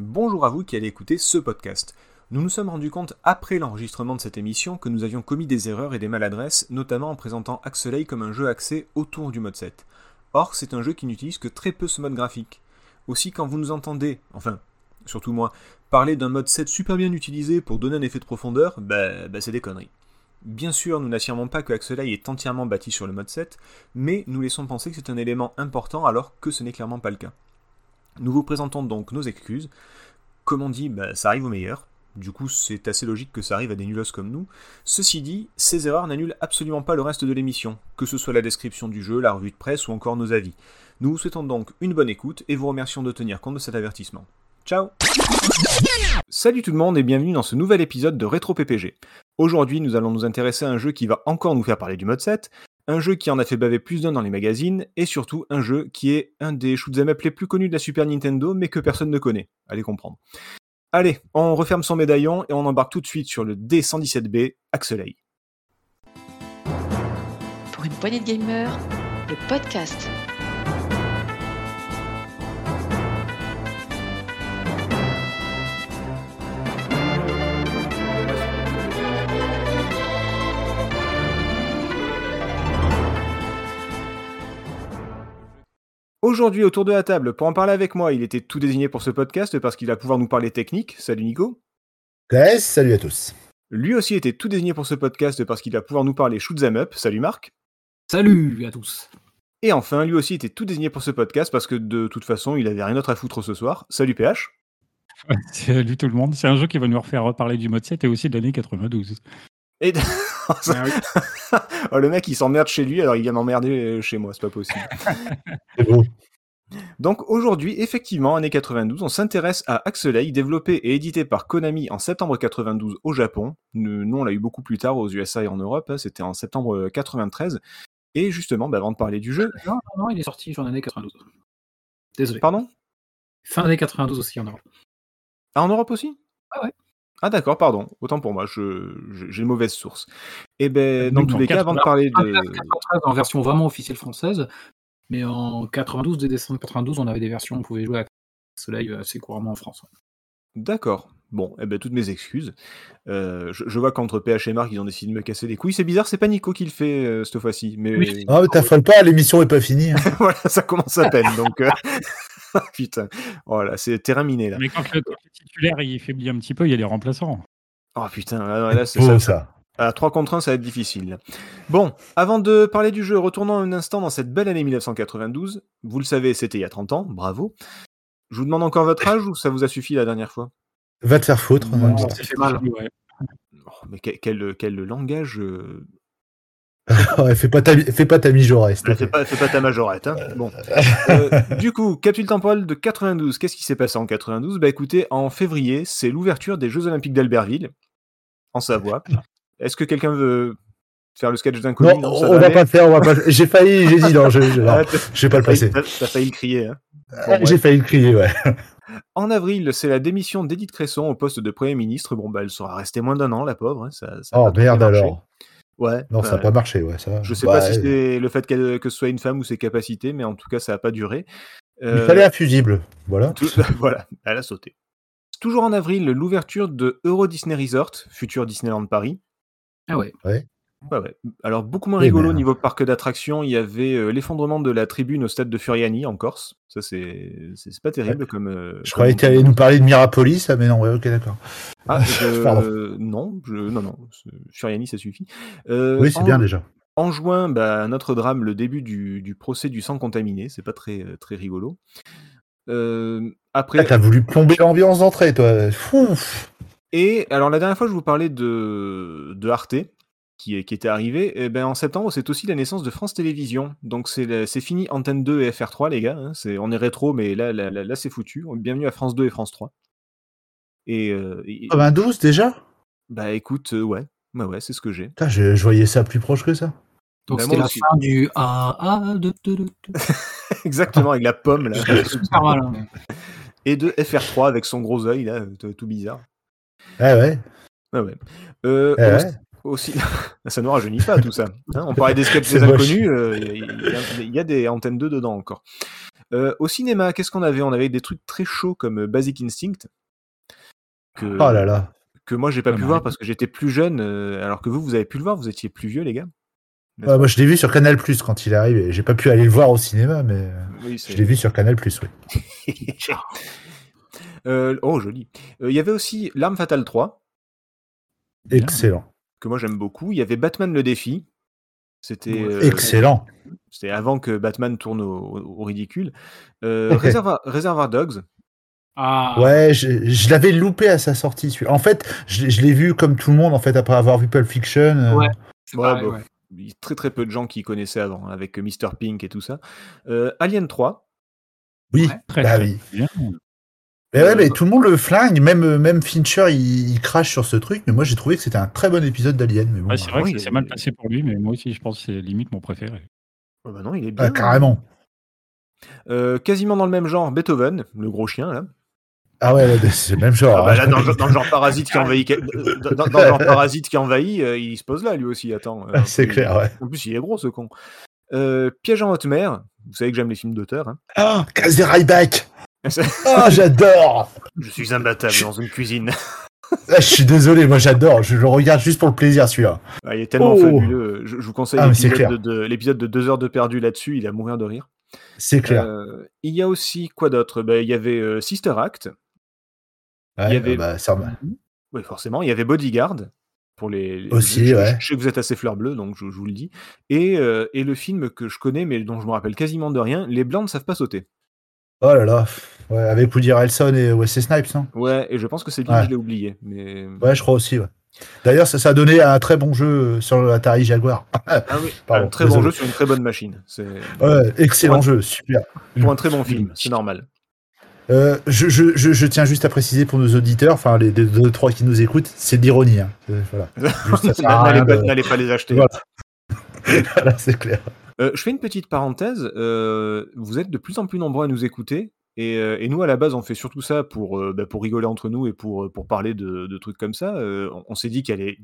Bonjour à vous qui allez écouter ce podcast. Nous nous sommes rendus compte après l'enregistrement de cette émission que nous avions commis des erreurs et des maladresses, notamment en présentant Axelay comme un jeu axé autour du mode 7. Or, c'est un jeu qui n'utilise que très peu ce mode graphique. Aussi, quand vous nous entendez, enfin, surtout moi, parler d'un mode 7 super bien utilisé pour donner un effet de profondeur, bah, bah c'est des conneries. Bien sûr, nous n'affirmons pas que Axelay est entièrement bâti sur le mode 7, mais nous laissons penser que c'est un élément important alors que ce n'est clairement pas le cas. Nous vous présentons donc nos excuses. Comme on dit, bah, ça arrive au meilleur. Du coup, c'est assez logique que ça arrive à des nulos comme nous. Ceci dit, ces erreurs n'annulent absolument pas le reste de l'émission, que ce soit la description du jeu, la revue de presse ou encore nos avis. Nous vous souhaitons donc une bonne écoute et vous remercions de tenir compte de cet avertissement. Ciao Salut tout le monde et bienvenue dans ce nouvel épisode de Retro PPG. Aujourd'hui, nous allons nous intéresser à un jeu qui va encore nous faire parler du mode 7, un jeu qui en a fait baver plus d'un dans les magazines, et surtout un jeu qui est un des shoot'em up les plus connus de la Super Nintendo, mais que personne ne connaît. Allez comprendre. Allez, on referme son médaillon et on embarque tout de suite sur le D117B Axelay. Pour une poignée de gamers, le podcast. Aujourd'hui, autour de la table, pour en parler avec moi, il était tout désigné pour ce podcast parce qu'il va pouvoir nous parler technique. Salut Nico. Ouais, salut à tous. Lui aussi était tout désigné pour ce podcast parce qu'il va pouvoir nous parler shoot 'em up. Salut Marc. Salut à tous. Et enfin, lui aussi était tout désigné pour ce podcast parce que de toute façon, il avait rien d'autre à foutre ce soir. Salut PH. Salut tout le monde. C'est un jeu qui va nous refaire reparler du mode 7 et aussi de l'année 92. Et oh, le mec il s'emmerde chez lui alors il vient m'emmerder chez moi, c'est pas possible. C'est bon. Donc aujourd'hui, effectivement, année 92, on s'intéresse à Axelay, développé et édité par Konami en septembre 92 au Japon. Nous, on l'a eu beaucoup plus tard aux USA et en Europe, hein, c'était en septembre 93. Et justement, bah, avant de parler du jeu... Non, non, non, il est sorti fin d'année 92. Désolé. Pardon? Fin d'année 92 aussi en Europe. Ah, en Europe aussi? Ah ouais. Ah d'accord, pardon. Autant pour moi, je, je- j'ai une mauvaise source. Et ben, dans Oui, tous les cas, avant de 80, parler de... 93 en version vraiment officielle française, mais en 92, dès décembre 92, on avait des versions où on pouvait jouer à Soleil assez couramment en France. D'accord. Bon, eh ben, toutes mes excuses. Euh, je, je vois qu'entre PH et Marc, ils ont décidé de me casser les couilles. C'est bizarre, c'est pas Nico qui le fait euh, cette fois-ci. Mais Oui. Ah, mais t'affole pas, l'émission est pas finie. hein. voilà, ça commence à peine. Donc, euh, putain. Voilà, c'est terrain miné là. Mais quand le, quand le titulaire il faiblit un petit peu, il y a des remplaçants. Oh putain, là, là, c'est ça. ça. À 3 contre 1, ça va être difficile. Bon, avant de parler du jeu, retournons un instant dans cette belle année 1992. Vous le savez, c'était il y a 30 ans, bravo. Je vous demande encore votre âge ou ça vous a suffi la dernière fois? Va te faire foutre. Non, ça fait mal. Ouais. Oh, Mais quel, quel, quel langage euh, fais pas ta, fais pas ta mijaurée, s'il te Fais pas, fais pas ta majorette. Hein. Bon. Euh, du coup, capsule temporelle de 92. Qu'est-ce qui s'est passé en 92 Bah écoutez, en février, c'est l'ouverture des Jeux Olympiques d'Albertville, en Savoie. Est-ce que quelqu'un veut faire le sketch d'inconnu Non, ça on va aller pas le faire, on va pas. J'ai failli, j'ai dit non, je, je, non, Ah, je vais pas le passer. T'as failli le crier. Hein. Bon, bref. J'ai failli le crier, ouais. En avril, c'est la démission d'Edith Cresson au poste de Premier ministre. Bon, bah elle sera restée moins d'un an, la pauvre. hein. Ça, ça a Oh merde alors. Ouais. Non, ça bah, n'a pas marché, ouais. Ça. Je sais Bah, pas si c'est le fait que ce soit une femme ou ses capacités, mais en tout cas, ça n'a pas duré. Il Euh, fallait un fusible, voilà. Tout- voilà, elle a sauté. Toujours en avril, l'ouverture de Euro Disney Resort, futur Disneyland Paris. Ah ouais. Ouais, ouais. Alors, beaucoup moins Eh rigolo ben. niveau parc d'attractions. Il y avait euh, l'effondrement de la tribune au stade de Furiani en Corse. Ça, c'est pas terrible comme. euh, Je comme- croyais que tu allais nous parler de Mirapolis, ah, mais non, ouais, ok, d'accord. Ah, non, je- non, non. Furiani, ça suffit. Euh, Oui, c'est en- bien déjà. En juin, bah, notre drame, le début du, du procès du sang contaminé. C'est pas très, très rigolo. Après, Ah, T'as voulu plomber l'ambiance d'entrée, toi. Fouf. Et alors la dernière fois, je vous parlais de, de Arte, qui, est- qui était arrivé. Et ben, en septembre, c'est aussi la naissance de France Télévisions. Donc c'est fini Antenne 2 et FR3, les gars. hein. C'est- on est rétro, mais là, là, là, là, c'est foutu. Bienvenue à France 2 et France 3. Et, euh, et- 92 déjà? Bah écoute, euh, ouais, ouais, ouais, c'est ce que j'ai. Putain, je, je voyais ça plus proche que ça. Donc Bah, c'était la aussi. fin du A, A, de, de, de, de. Exactement, avec la pomme là. Super mal. hein. et de FR3 avec son gros œil là, tout, tout bizarre. Ah ouais. Ouais, ouais. Euh, Eh aussi- ouais. Aussi, ça nous rajeunit pas tout ça. hein. on parlait des sketchs C'est des inconnus, euh, il y, a- il y a des antennes 2 dedans encore. Euh, au cinéma, qu'est-ce qu'on avait? On avait des trucs très chauds comme Basic Instinct. Que, Oh là là. que moi j'ai pas Ah, pu voir parce que j'étais plus jeune, euh, alors que vous, vous avez pu le voir, vous étiez plus vieux, les gars. Moi, je l'ai vu sur Canal Plus quand il est arrivé. J'ai pas pu aller le voir au cinéma, mais Oui, je l'ai vu sur Canal Plus, oui. Euh, oh, joli. Euh, Il y avait aussi L'Arme Fatale 3, Bien. Excellent. Que moi j'aime beaucoup. Il y avait Batman le défi. C'était euh, Excellent. c'était avant que Batman tourne au, au ridicule. Euh, Réservoir, Réservoir Dogs. Ah, Ouais, je, je l'avais loupé à sa sortie. En fait, je, l'ai- je l'ai vu comme tout le monde, en fait, après avoir vu Pulp Fiction. euh, Ouais. bah, ouais. Il y a très très peu de gens qui connaissaient avant, avec Mr. Pink et tout ça. Euh, Alien 3. Oui, Ouais. Très, bah très oui. bien. Mais ouais, Euh, mais tout le monde le flingue, même, même Fincher, il, il crache sur ce truc, mais moi j'ai trouvé que c'était un très bon épisode d'Alien. Mais bon, Ouais, c'est vrai oui, que il c'est est- mal passé pour lui, mais moi aussi, je pense que c'est limite mon préféré. Oh, bah non, il est bien. ah, carrément. Euh, quasiment dans le même genre, Beethoven, le gros chien là. Ah ouais, ouais, c'est le même genre. Ah bah là, hein. dans, le- dans le genre parasite qui envahit, dans, dans- dans le genre parasite qui envahit, euh, il se pose là lui aussi. Attends. euh, c'est clair, ouais. En plus, il est gros ce con. Euh, Piège en haute mer. Vous savez que j'aime les films d'auteur. hein. Ah, Casey Ryback Ah, j'adore Je suis imbattable dans une cuisine. Ah, Je suis désolé, moi j'adore, je le regarde juste pour le plaisir celui-là. Ah, il est tellement Oh. fabuleux. Je, je vous conseille Ah, l'épisode de, de- l'épisode de deux heures de perdu là-dessus. Il à mourir de rire. C'est clair. Euh, il y a aussi quoi d'autre? Ben, Il y avait euh, Sister Act. Ouais, il y avait- bah, ça. Oui, forcément. Il y avait Bodyguard. Pour les, les- Aussi, je, ouais. je sais que vous êtes assez fleur bleue, donc je, je vous le dis. Et, euh, et le film que je connais, mais dont je me rappelle quasiment de rien, Les Blancs ne savent pas sauter. Oh là là. Ouais, avec Woody Harrelson et Wesley Snipes, non Ouais, et je pense que c'est lui Ouais. que je l'ai oublié. Mais... Ouais, je crois aussi, ouais. D'ailleurs, ça, ça a donné un très bon jeu sur l'Atari Jaguar. Ah oui, Pardon, un très bon jeu sur une très bonne machine. Ouais, excellent jeu, super. pour un très bon film, c'est normal. Euh, je, je, je, je tiens juste à préciser pour nos auditeurs, enfin les les deux trois qui nous écoutent, c'est de l'ironie. Hein. Euh, Voilà. N'allez pas, les acheter. Voilà. Voilà, c'est clair. Euh, je fais une petite parenthèse. euh, vous êtes de plus en plus nombreux à nous écouter. Et, euh, et nous, à la base, on fait surtout ça pour, bah, pour rigoler entre nous et pour, pour parler de, de trucs comme ça. On on s'est dit qu'il y allait-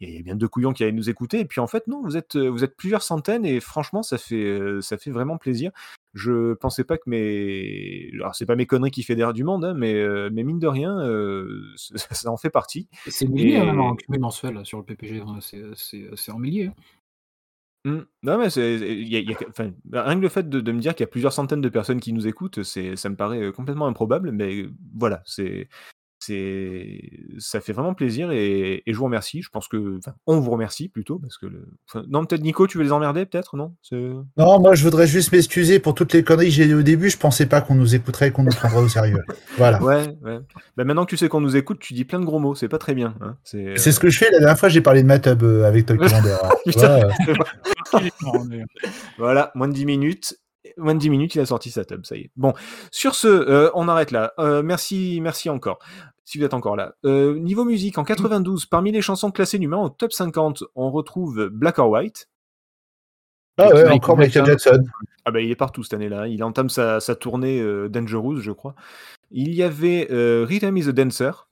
il y a bien deux couillons qui allaient nous écouter. Et puis en fait, non, vous êtes, vous êtes plusieurs centaines et franchement, ça fait, ça fait vraiment plaisir. Je pensais pas que mes. Alors, c'est pas mes conneries qui fédèrent du monde, hein, mais, mais mine de rien, euh, ça, ça en fait partie. C'est millier Et- hein, même en cumul mensuel sur le PPG. hein, c'est en milliers. Mmh. Non, mais rien que le fait de, de me dire qu'il y a plusieurs centaines de personnes qui nous écoutent, c'est, ça me paraît euh, complètement improbable, mais euh, voilà, c'est, c'est, ça fait vraiment plaisir et, et je vous remercie. Je pense que, enfin, on vous remercie plutôt parce que, le, enfin, non, peut-être Nico, tu veux les emmerder, peut-être, non? Non, moi je voudrais juste m'excuser pour toutes les conneries que j'ai dit au début. Je pensais pas qu'on nous écouterait, qu'on nous prendrait au sérieux. Voilà. Ouais, ouais. Bah, maintenant que tu sais qu'on nous écoute, tu dis plein de gros mots, c'est pas très bien. Hein. C'est, C'est ce que je fais. La dernière fois, j'ai parlé de Matub euh, avec Toy Commander. Putain. euh, Voilà, moins de 10 minutes. Moins de 10 minutes, il a sorti sa tub, ça y est. Bon, sur ce, euh, on arrête là. Euh, merci, merci encore. Si vous êtes encore là. Euh, niveau musique, en 92, parmi les chansons classées numéro au top 50, on retrouve Black or White. Ah ouais, Michael encore Michael Jackson. Jackson. Ah bah il est partout cette année-là. Il entame sa, sa tournée euh, Dangerous, je crois. Il y avait euh, Rhythm is a Dancer,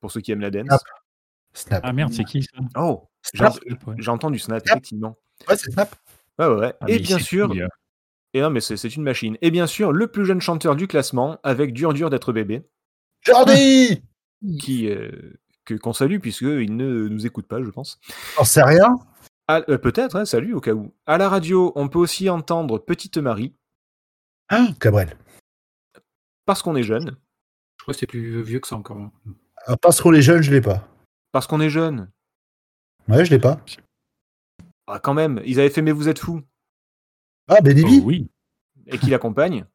pour ceux qui aiment la dance. Snap. Snap. Ah merde, c'est qui ça? Oh, j'ai Snap. Ouais. j'ai entendu Snap, Snap. effectivement. Ouais, c'est Snap. Ouais, ouais, ouais. Ah, Et bien sûr, euh, et non, mais c'est une machine. Et bien sûr, le plus jeune chanteur du classement, avec Dur Dur d'être bébé. Jordi qui euh, que qu'on salue puisqu'il ne nous écoute pas, je pense. J'en sais rien. Ah, euh, Peut-être, hein, salut au cas où. À la radio, on peut aussi entendre Petite Marie Hein, Cabrel. parce qu'on est jeune. Je crois que c'est plus vieux que ça encore. hein. Alors, Parce qu'on est jeune, je l'ai pas. Parce qu'on est jeune. Ouais, je l'ai pas. Ah, quand même, ils avaient fait Mais vous êtes fous Ah, Benny oh, oui. et qui l'accompagne.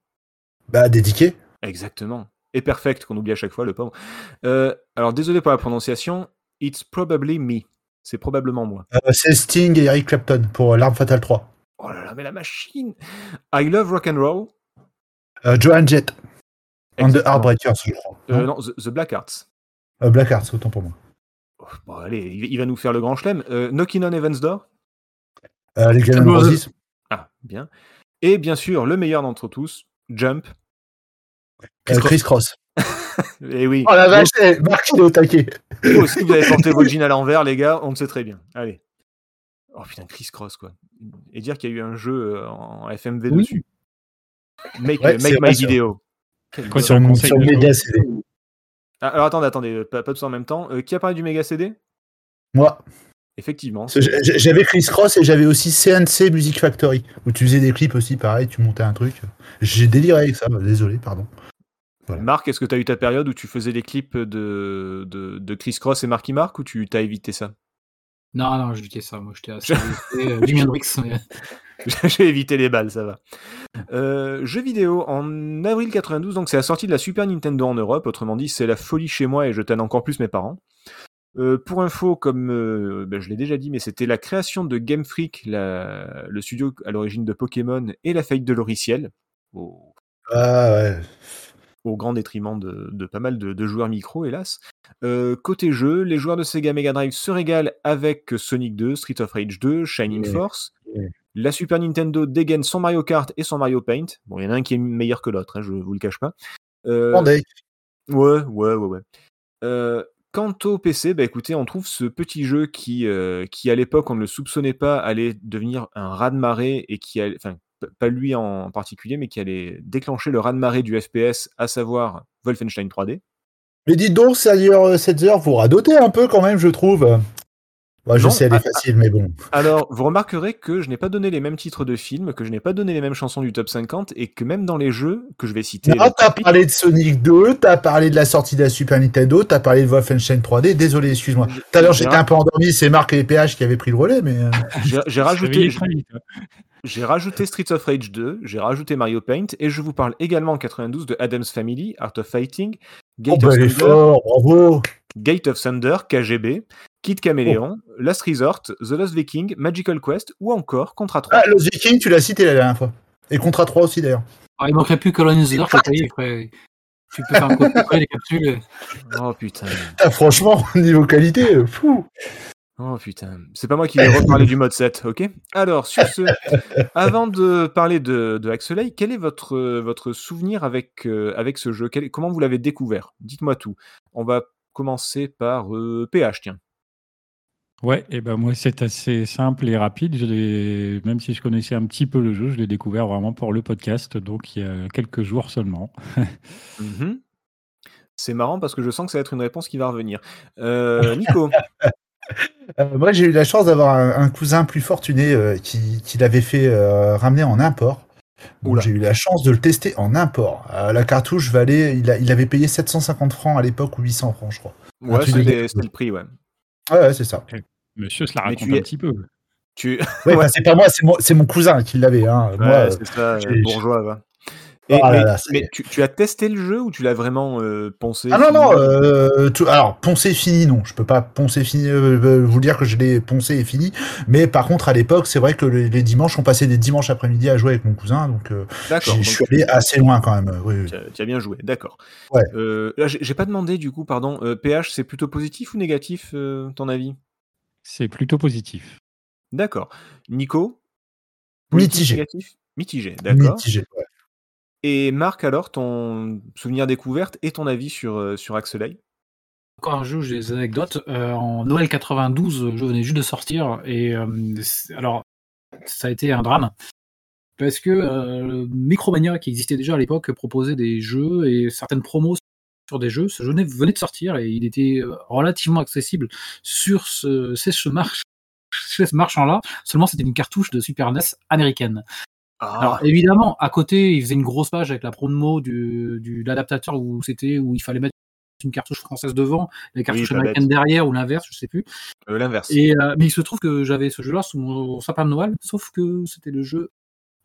Bah, dédiqué. Exactement. Et Perfect, qu'on oublie à chaque fois, le pauvre. Euh, alors, désolé pour la prononciation. It's probably me. C'est probablement moi. Euh, c'est Sting et Eric Clapton pour euh, L'Arme Fatale 3. Oh là là, mais la machine I love rock and roll. Euh, Joan Jett. And the. Heartbreakers, je crois. Euh, Non non, The, The Black Hearts. Euh, Black Hearts, autant pour moi. Oh, bon, allez, il, il va nous faire le grand chelem. Euh, Knockin' on Heaven's Door. Euh, les Guns N' Roses. Roses. Ah, bien. Et bien sûr, le meilleur d'entre tous, Jump. Euh, Chris Cross. Et oui. Oh la vache, eh, Marc, il est au taquet. Vous aussi, vous avez porté vos jeans à l'envers, les gars, on le sait très bien. Allez. Oh putain, Chris Cross, quoi. Et dire qu'il y a eu un jeu euh, en FMV Oui. dessus. Make, Ouais, make c'est my video. Quoi, Sur, conseil sur de Mega CD. Ah, alors attendez, attendez, pas, pas tous en même temps. Euh, qui a parlé du méga CD Moi, Effectivement. J'avais Chris Cross et j'avais aussi CNC Music Factory, où tu faisais des clips aussi, pareil, tu montais un truc. J'ai déliré avec ça, désolé, pardon. Voilà. Marc, est-ce que tu as eu ta période où tu faisais des clips de, de, de Chris Cross et Marky Mark ou tu t'as évité ça? Non, non, j'étais ça. Moi, j'étais assez. euh, Jimi Hendrix. J'ai évité les balles, ça va. Euh, jeu vidéo, en avril 92, donc c'est la sortie de la Super Nintendo en Europe, autrement dit, c'est la folie chez moi et je tanne encore plus mes parents. Euh, pour info, comme euh, ben, je l'ai déjà dit, mais c'était la création de Game Freak, la- le studio à l'origine de Pokémon, et la faillite de Loriciel, au, Ah ouais. au grand détriment de, de pas mal de, de joueurs micro, hélas. Euh, côté jeu, les joueurs de Sega Mega Drive se régalent avec Sonic 2, Street of Rage 2, Shining Ouais. Force. Ouais. La Super Nintendo dégaine son Mario Kart et son Mario Paint. Bon, il y en a un qui est meilleur que l'autre, hein, je vous le cache pas. Ouais, ouais, ouais, ouais. Euh, quant au PC, bah écoutez, on trouve ce petit jeu qui, euh, qui à l'époque, on ne le soupçonnait pas, allait devenir un raz-de-marée et qui allait, enfin, pas lui en particulier, mais qui allait déclencher le raz-de-marée du FPS, à savoir Wolfenstein 3D. Mais dites donc, dure 7 heures, vous radotez un peu quand même, je trouve. Bah, je Non, sais, elle est ah, facile, mais bon. Alors, vous remarquerez que je n'ai pas donné les mêmes titres de films, que je n'ai pas donné les mêmes chansons du top 50, et que même dans les jeux que je vais citer. Ah, t'as parlé de Sonic 2, t'as parlé de la sortie de la Super Nintendo, t'as parlé de Wolfenstein 3D. Désolé, excuse-moi. Tout à l'heure, j'étais un peu endormi, c'est Marc et les PH qui avaient pris le relais, mais. euh, j'ai- j'ai rajouté. J'ai rajouté Streets of Rage 2, j'ai rajouté Mario Paint, et je vous parle également en 92 de Adam's Family, Art of Fighting, Oh, Gate, bah, of, est Thunder, fort, bravo. Gate of Thunder, KGB, Kid Chameleon, Oh. Last Resort, The Lost Viking, Magical Quest, ou encore Contra 3. Ah, Lost Viking, tu l'as cité la dernière fois. Et Contra 3 aussi, d'ailleurs. Ah, il manquerait plus Colonizer, je t'ai frère. Tu peux faire un copier-coller des capsules. Oh putain, Ah, franchement, niveau qualité, euh, fou. oh putain. C'est pas moi qui vais reparler du mode 7, ok? Alors, sur ce, avant de parler de, de Axelay, quel est votre, euh, votre souvenir avec, euh, avec ce jeu? Quel- Comment vous l'avez découvert? Dites-moi tout. On va commencer par euh, PH, tiens. Ouais, et ben moi c'est assez simple et rapide. Je même si je connaissais un petit peu le jeu, je l'ai découvert vraiment pour le podcast, donc il y a quelques jours seulement. Mhm. C'est marrant parce que je sens que ça va être une réponse qui va revenir. Euh, Nico, Euh, moi, j'ai eu la chance d'avoir un, un cousin plus fortuné euh, qui, qui l'avait fait euh, ramener en import. J'ai eu la chance de le tester en import. Euh, la cartouche valait, il, a- il avait payé 750 francs à l'époque ou 800 francs, je crois. ouais, de c'était le prix, ouais. Ouais, ouais, c'est ça. Monsieur se la raconte tu un es- petit peu. Tu... Ouais, bah, c'est pas moi, c'est mon, c'est mon cousin qui l'avait. Hein. Ouais, Moi, c'est ça, bourgeois, Et- là mais là, c'est- mais tu, tu as testé le jeu ou tu l'as vraiment euh, poncé Ah non, non, euh, tout- alors poncer fini, non. Je peux pas poncer fini, euh, euh, vous dire que je l'ai poncé et fini. Mais par contre, à l'époque, c'est vrai que les, les dimanches, on passait des dimanches après-midi à jouer avec mon cousin. Donc, euh, je suis allé assez loin quand même. Oui, oui. tu as, tu as bien joué, d'accord. Ouais. Euh, là, j'ai pas demandé du coup, pardon. euh, PH, c'est plutôt positif ou négatif, euh, ton avis? C'est plutôt positif. D'accord. Nico? Mitigé. Négatif? Mitigé, d'accord. Mitigé. ouais. Et Marc, alors, ton souvenir découverte et ton avis sur, euh, sur Axelay Encore un jeu, j'ai des anecdotes. Euh, en Noël 92, je venais juste de sortir. Et euh, alors, ça a été un drame. Parce que Micromania, qui existait déjà à l'époque, proposait des jeux et certaines promos sur des jeux. Ce jeu venait de sortir et il était relativement accessible sur ce, ce marchand-là. Seulement, c'était une cartouche de Super NES américaine. Ah, Alors évidemment, à côté, il faisait une grosse page avec la promo du, l'adaptateur où c'était où il fallait mettre une cartouche française devant, la cartouche pas américaine derrière ou l'inverse, je sais plus. euh, l'inverse. Et euh, mais il se trouve que j'avais ce jeu-là sous mon sapin de Noël, sauf que c'était le jeu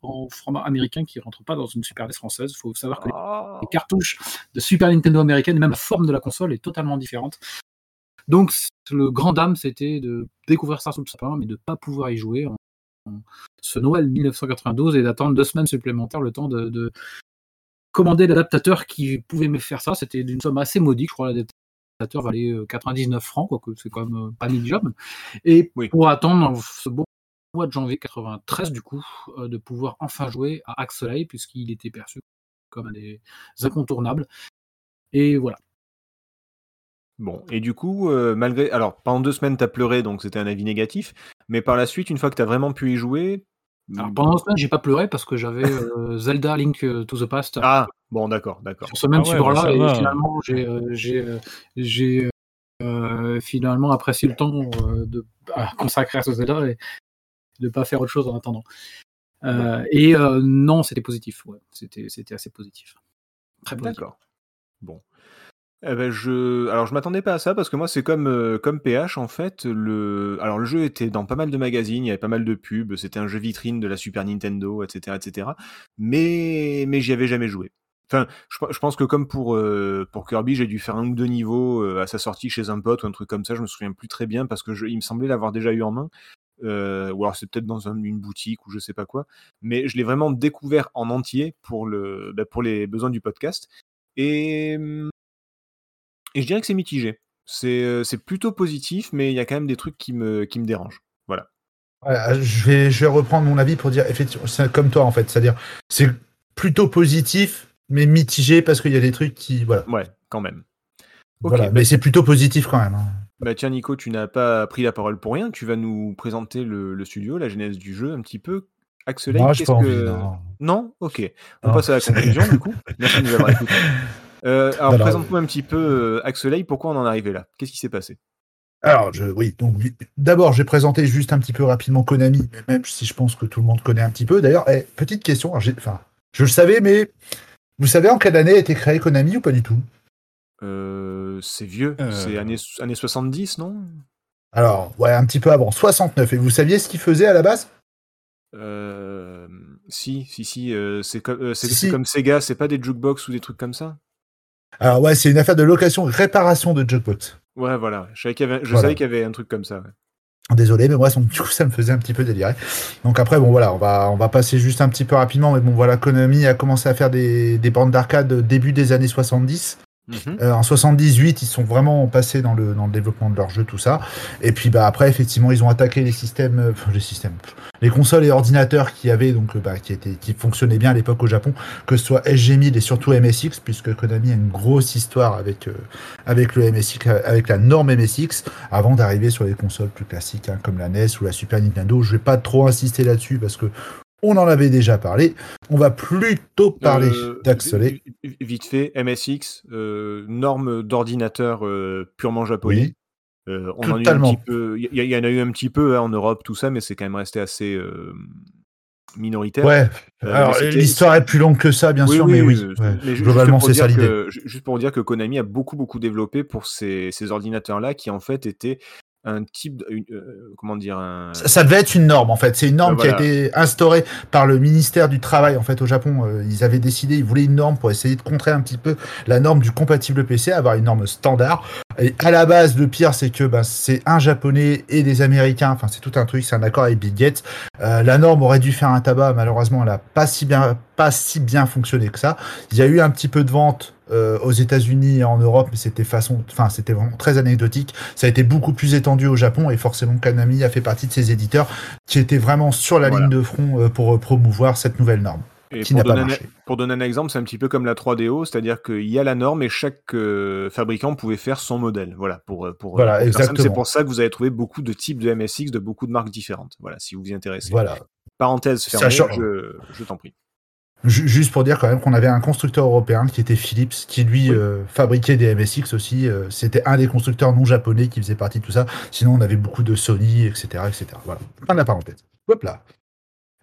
en format américain qui rentre pas dans une Super NES française. Il faut savoir que les Ah. les cartouches de Super Nintendo américaine, même la forme de la console est totalement différente. Donc le grand dame, c'était de découvrir ça sous le sapin, mais de pas pouvoir y jouer en ce Noël 1992 et d'attendre deux semaines supplémentaires le temps de, de commander l'adaptateur qui pouvait me faire ça. C'était d'une somme assez modique, je crois l'adaptateur valait euh, 99 francs, quoique c'est quand même euh, pas négligeable. Et Oui. pour attendre en ce bon mois de janvier 93 du coup, euh, de pouvoir enfin jouer à Axelay puisqu'il était perçu comme un des incontournables. Et voilà. Bon, et du coup, euh, malgré. Alors, pendant deux semaines, t'as pleuré, donc c'était un avis négatif. Mais par la suite, une fois que t'as vraiment pu y jouer, Alors, pendant la semaine, j'ai pas pleuré parce que j'avais euh, Zelda Link to the Past Ah, bon, d'accord, d'accord. sur ce même Ah ouais, support-là bah, ça et va. finalement j'ai euh, j'ai euh, euh, finalement apprécié le temps euh, de à consacrer à ce Zelda et de pas faire autre chose en attendant. Euh, et euh, non, c'était positif. Ouais, c'était c'était assez positif. Très positif. D'accord. Bon. Eh ben je, alors je m'attendais pas à ça parce que moi c'est comme euh, comme PH en fait le, alors le jeu était dans pas mal de magazines, il y avait pas mal de pubs, c'était un jeu vitrine de la Super Nintendo, etc., etc. Mais mais j'y avais jamais joué. Enfin, je, je pense que comme pour euh, pour Kirby, j'ai dû faire un ou deux niveaux euh, à sa sortie chez un pote ou un truc comme ça. Je me souviens plus très bien parce que je, il me semblait l'avoir déjà eu en main. Euh, ou alors c'est peut-être dans un- une boutique ou je sais pas quoi. Mais je l'ai vraiment découvert en entier pour le bah, pour les besoins du podcast. Et et je dirais que c'est mitigé. C'est euh, c'est plutôt positif, mais il y a quand même des trucs qui me, qui me dérangent. Voilà. Euh, je, vais, je vais reprendre mon avis pour dire, effectivement, c'est comme toi en fait, c'est-à-dire, c'est plutôt positif, mais mitigé parce qu'il y a des trucs qui. Voilà. Ouais, quand même. Voilà. bah- Mais c'est plutôt positif quand même. hein. Bah tiens Nico, tu n'as pas pris la parole pour rien. Tu vas nous présenter le, le studio, la genèse du jeu un petit peu. J'ai qu'est-ce que... envie. non. Non? Ok. On Non. passe à la conclusion du coup. Merci de nous avoir écoutés. Euh, alors Alors, présente-nous un petit peu euh, Axelay, pourquoi on en est arrivé là? Qu'est-ce qui s'est passé? Alors, je, oui, donc d'abord, j'ai présenté juste un petit peu rapidement Konami, mais même si je pense que tout le monde connaît un petit peu. D'ailleurs, eh, petite question, enfin, je le savais, mais vous savez en quelle année a été créé Konami ou pas du tout? Euh, C'est vieux, Euh. c'est années, années 70, non? Alors, ouais, un petit peu avant, 69. Et vous saviez ce qu'il faisait à la base? Euh, si, si, si, euh, c'est comme, euh, c'est Si, c'est si. comme Sega, c'est pas des jukebox ou des trucs comme ça? Alors, ouais, c'est une affaire de location, réparation de jukebox. Ouais, voilà. Je savais qu'il y avait, Voilà. y avait un truc comme ça. ouais. Désolé, mais moi, ça- du coup, ça me faisait un petit peu délirer. Donc après, bon, voilà, on va, on va passer juste un petit peu rapidement, mais bon, voilà, Konami a commencé à faire des, des bandes d'arcade début des années 70. Mhm. Euh, en 78, ils sont vraiment passés dans le, dans le développement de leur jeu, tout ça. Et puis bah après, effectivement, ils ont attaqué les systèmes, euh, les systèmes, les consoles et ordinateurs qui avaient donc euh, bah, qui étaient, qui fonctionnaient bien à l'époque au Japon, que ce soit SG1000 et surtout MSX, puisque Konami a une grosse histoire avec euh, avec le MSX, avec la norme MSX, avant d'arriver sur les consoles plus classiques hein, comme la NES ou la Super Nintendo. Je vais pas trop insister là-dessus parce que on en avait déjà parlé. On va plutôt parler Euh, Vite fait, MSX, euh, norme d'ordinateur euh, purement japonais. Oui. Euh, on en a eu un petit peu, il y, y en a eu un petit peu hein, en Europe, tout ça, mais c'est quand même resté assez euh, minoritaire. Ouais. Alors l'histoire est plus longue que ça, bien Oui, sûr, oui, mais oui. ouais. mais ju- Globalement, juste pour c'est ça dire l'idée. Juste pour dire que Konami a beaucoup beaucoup développé pour ces, ces ordinateurs-là qui en fait étaient un type, une- euh, comment dire, un, Ça, ça devait être une norme en fait. C'est une norme Ouais, voilà. qui a été instaurée par le ministère du Travail en fait au Japon. Euh, ils avaient décidé, ils voulaient une norme pour essayer de contrer un petit peu la norme du compatible PC, avoir une norme standard. Et à la base, le pire c'est que bah, c'est un japonais et des américains. Enfin, c'est tout un truc. C'est un accord avec Bill Gates. Euh, la norme aurait dû faire un tabac. Malheureusement, elle a pas si bien, pas si bien fonctionné que ça. Il y a eu un petit peu de vente. Euh, aux États-Unis et en Europe, mais c'était façon, enfin c'était vraiment très anecdotique. Ça a été beaucoup plus étendu au Japon et forcément Konami a fait partie de ces éditeurs qui étaient vraiment sur la Voilà. ligne de front euh, pour euh, promouvoir cette nouvelle norme. Et qui pour n'a pas donner, un, marché. pour donner un exemple, c'est un petit peu comme la 3DO, c'est-à-dire qu'il y a la norme et chaque euh, fabricant pouvait faire son modèle. Voilà, pour, pour, Voilà, pour exactement. C'est pour ça que vous avez trouvé beaucoup de types de MSX de beaucoup de marques différentes. Voilà, si vous vous intéressez. Voilà. Parenthèse fermée, Sachant- je, je t'en prie. Ju- Juste pour dire quand même qu'on avait un constructeur européen qui était Philips, qui lui Oui. euh, fabriquait des MSX aussi. euh, C'était un des constructeurs non japonais qui faisait partie de tout ça. Sinon, on avait beaucoup de Sony, etc., etc. Voilà. Fin de la parenthèse. Hop là.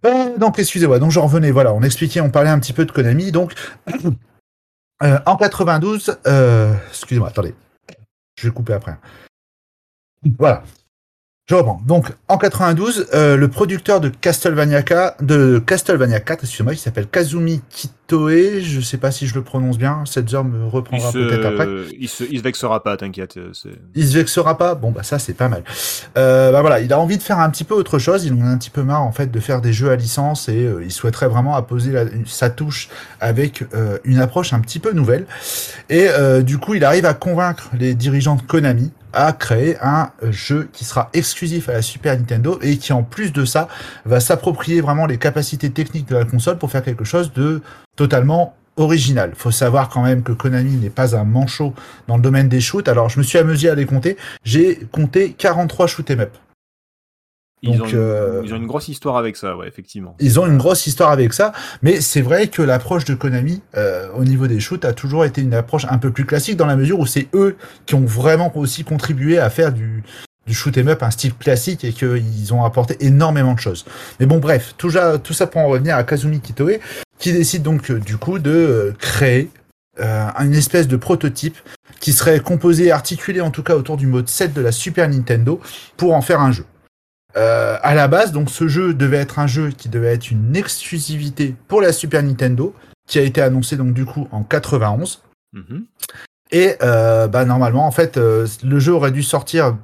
Euh, donc, excusez-moi. Donc, j'en revenais. Voilà, on expliquait, on parlait un petit peu de Konami. Donc, en 92, euh, excusez-moi, attendez. Je vais couper après. Voilà. Je reprends. Donc, en 92, euh, le producteur de Castlevania, de Castlevania 4, excusez-moi, qui s'appelle Kazumi Kitoe, je sais pas si je le prononce bien, cette heure me reprendra peut-être après. il, se, il se vexera pas, t'inquiète. euh, Il se vexera pas Bon, bah ça, c'est pas mal. Euh, bah voilà, il a envie de faire un petit peu autre chose. Il en a un petit peu marre, en fait, de faire des jeux à licence et euh, il souhaiterait vraiment apposer la- sa touche avec une approche un petit peu nouvelle. Et du coup, il arrive à convaincre les dirigeants de Konami à créer un jeu qui sera exclusif à la Super Nintendo et qui, en plus de ça, va s'approprier vraiment les capacités techniques de la console pour faire quelque chose de totalement original. Faut savoir quand même que Konami n'est pas un manchot dans le domaine des shoots. Alors, je me suis amusé à les compter. J'ai compté 43 shoot 'em up. Ils, Donc, ont une, euh, ils ont une grosse histoire avec ça, ouais, effectivement. Ils ont une grosse histoire avec ça, mais c'est vrai que l'approche de Konami euh, au niveau des shoots a toujours été une approche un peu plus classique dans la mesure où c'est eux qui ont vraiment aussi contribué à faire du, du shoot 'em up un style classique et qu'ils ont apporté énormément de choses. Mais bon, bref, tout ça, tout ça pour en revenir à Kazumi Kitoe, qui décide donc euh, du coup de euh, créer euh, une espèce de prototype qui serait composé, articulé en tout cas autour du mode 7 de la Super Nintendo pour en faire un jeu. Euh, à la base, donc ce jeu devait être un jeu qui devait être une exclusivité pour la Super Nintendo, qui a été annoncé donc du coup en 91. Mhm. Et euh, bah, normalement, en fait, euh, le jeu aurait dû sortir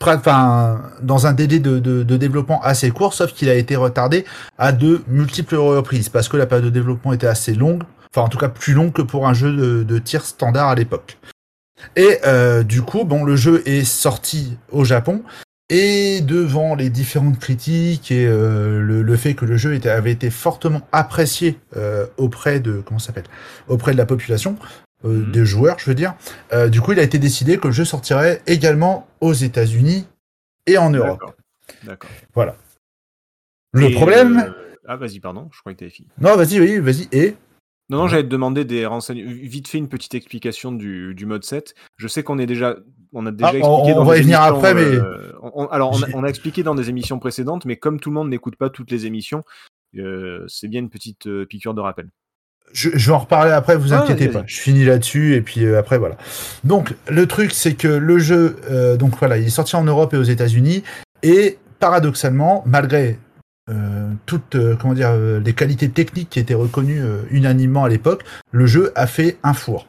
enfin, dans un délai de, de- de développement assez court, sauf qu'il a été retardé à de multiples reprises, parce que la période de développement était assez longue, enfin en tout cas plus longue que pour un jeu de, de tir standard à l'époque. Et euh, du coup, bon, le jeu est sorti au Japon, et devant les différentes critiques et euh, le, le fait que le jeu était, avait été fortement apprécié euh, auprès de comment s'appelle auprès de la population, euh, Mhm. des joueurs, je veux dire. du coup, il a été décidé que le jeu sortirait également aux États-Unis et en Europe. D'accord. D'accord. Le Et, problème, Ah, vas-y, pardon, je croyais que t'avais fini. non, vas-y, oui, vas-y. Et Non, non, j'allais te demander des renseignements. Vite fait, une petite explication du, du mode 7. Je sais qu'on est déjà. On a déjà Ah, expliqué on dans va y venir émissions, après, mais- euh, on- alors, on a, J'ai- on a expliqué dans des émissions précédentes, mais comme tout le monde n'écoute pas toutes les émissions, euh, c'est bien une petite euh, piqûre de rappel. je, je vais en reparler après, vous inquiétez pas. Je finis là-dessus et puis après voilà. Donc le truc c'est que le jeu, donc voilà, il est sorti en Europe et aux États-Unis et paradoxalement, malgré euh, toutes euh, comment dire euh, les qualités techniques qui étaient reconnues unanimement à l'époque, le jeu a fait un four.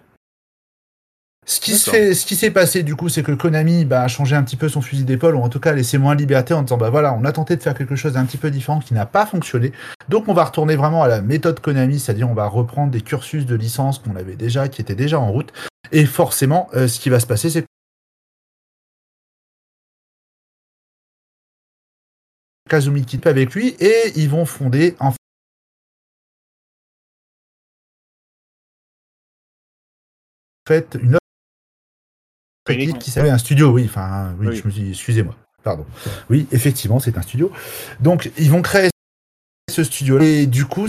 Ce qui ce s'est passé du coup, c'est que Konami bah, a changé un petit peu son fusil d'épaule, ou en tout cas laissé moins de liberté en disant bah voilà, on a tenté de faire quelque chose d'un petit peu différent qui n'a pas fonctionné. Donc on va retourner vraiment à la méthode Konami, c'est-à-dire on va reprendre des cursus de licence qu'on avait déjà, qui étaient déjà en route. Et forcément, euh, ce qui va se passer, c'est que Kazumi quitte avec lui et ils vont fonder en fait une qui s'appelle un studio, oui, enfin, oui, Oui. je me suis, excusez-moi, pardon. Oui, effectivement, c'est un studio. Donc, ils vont créer ce studio et du coup,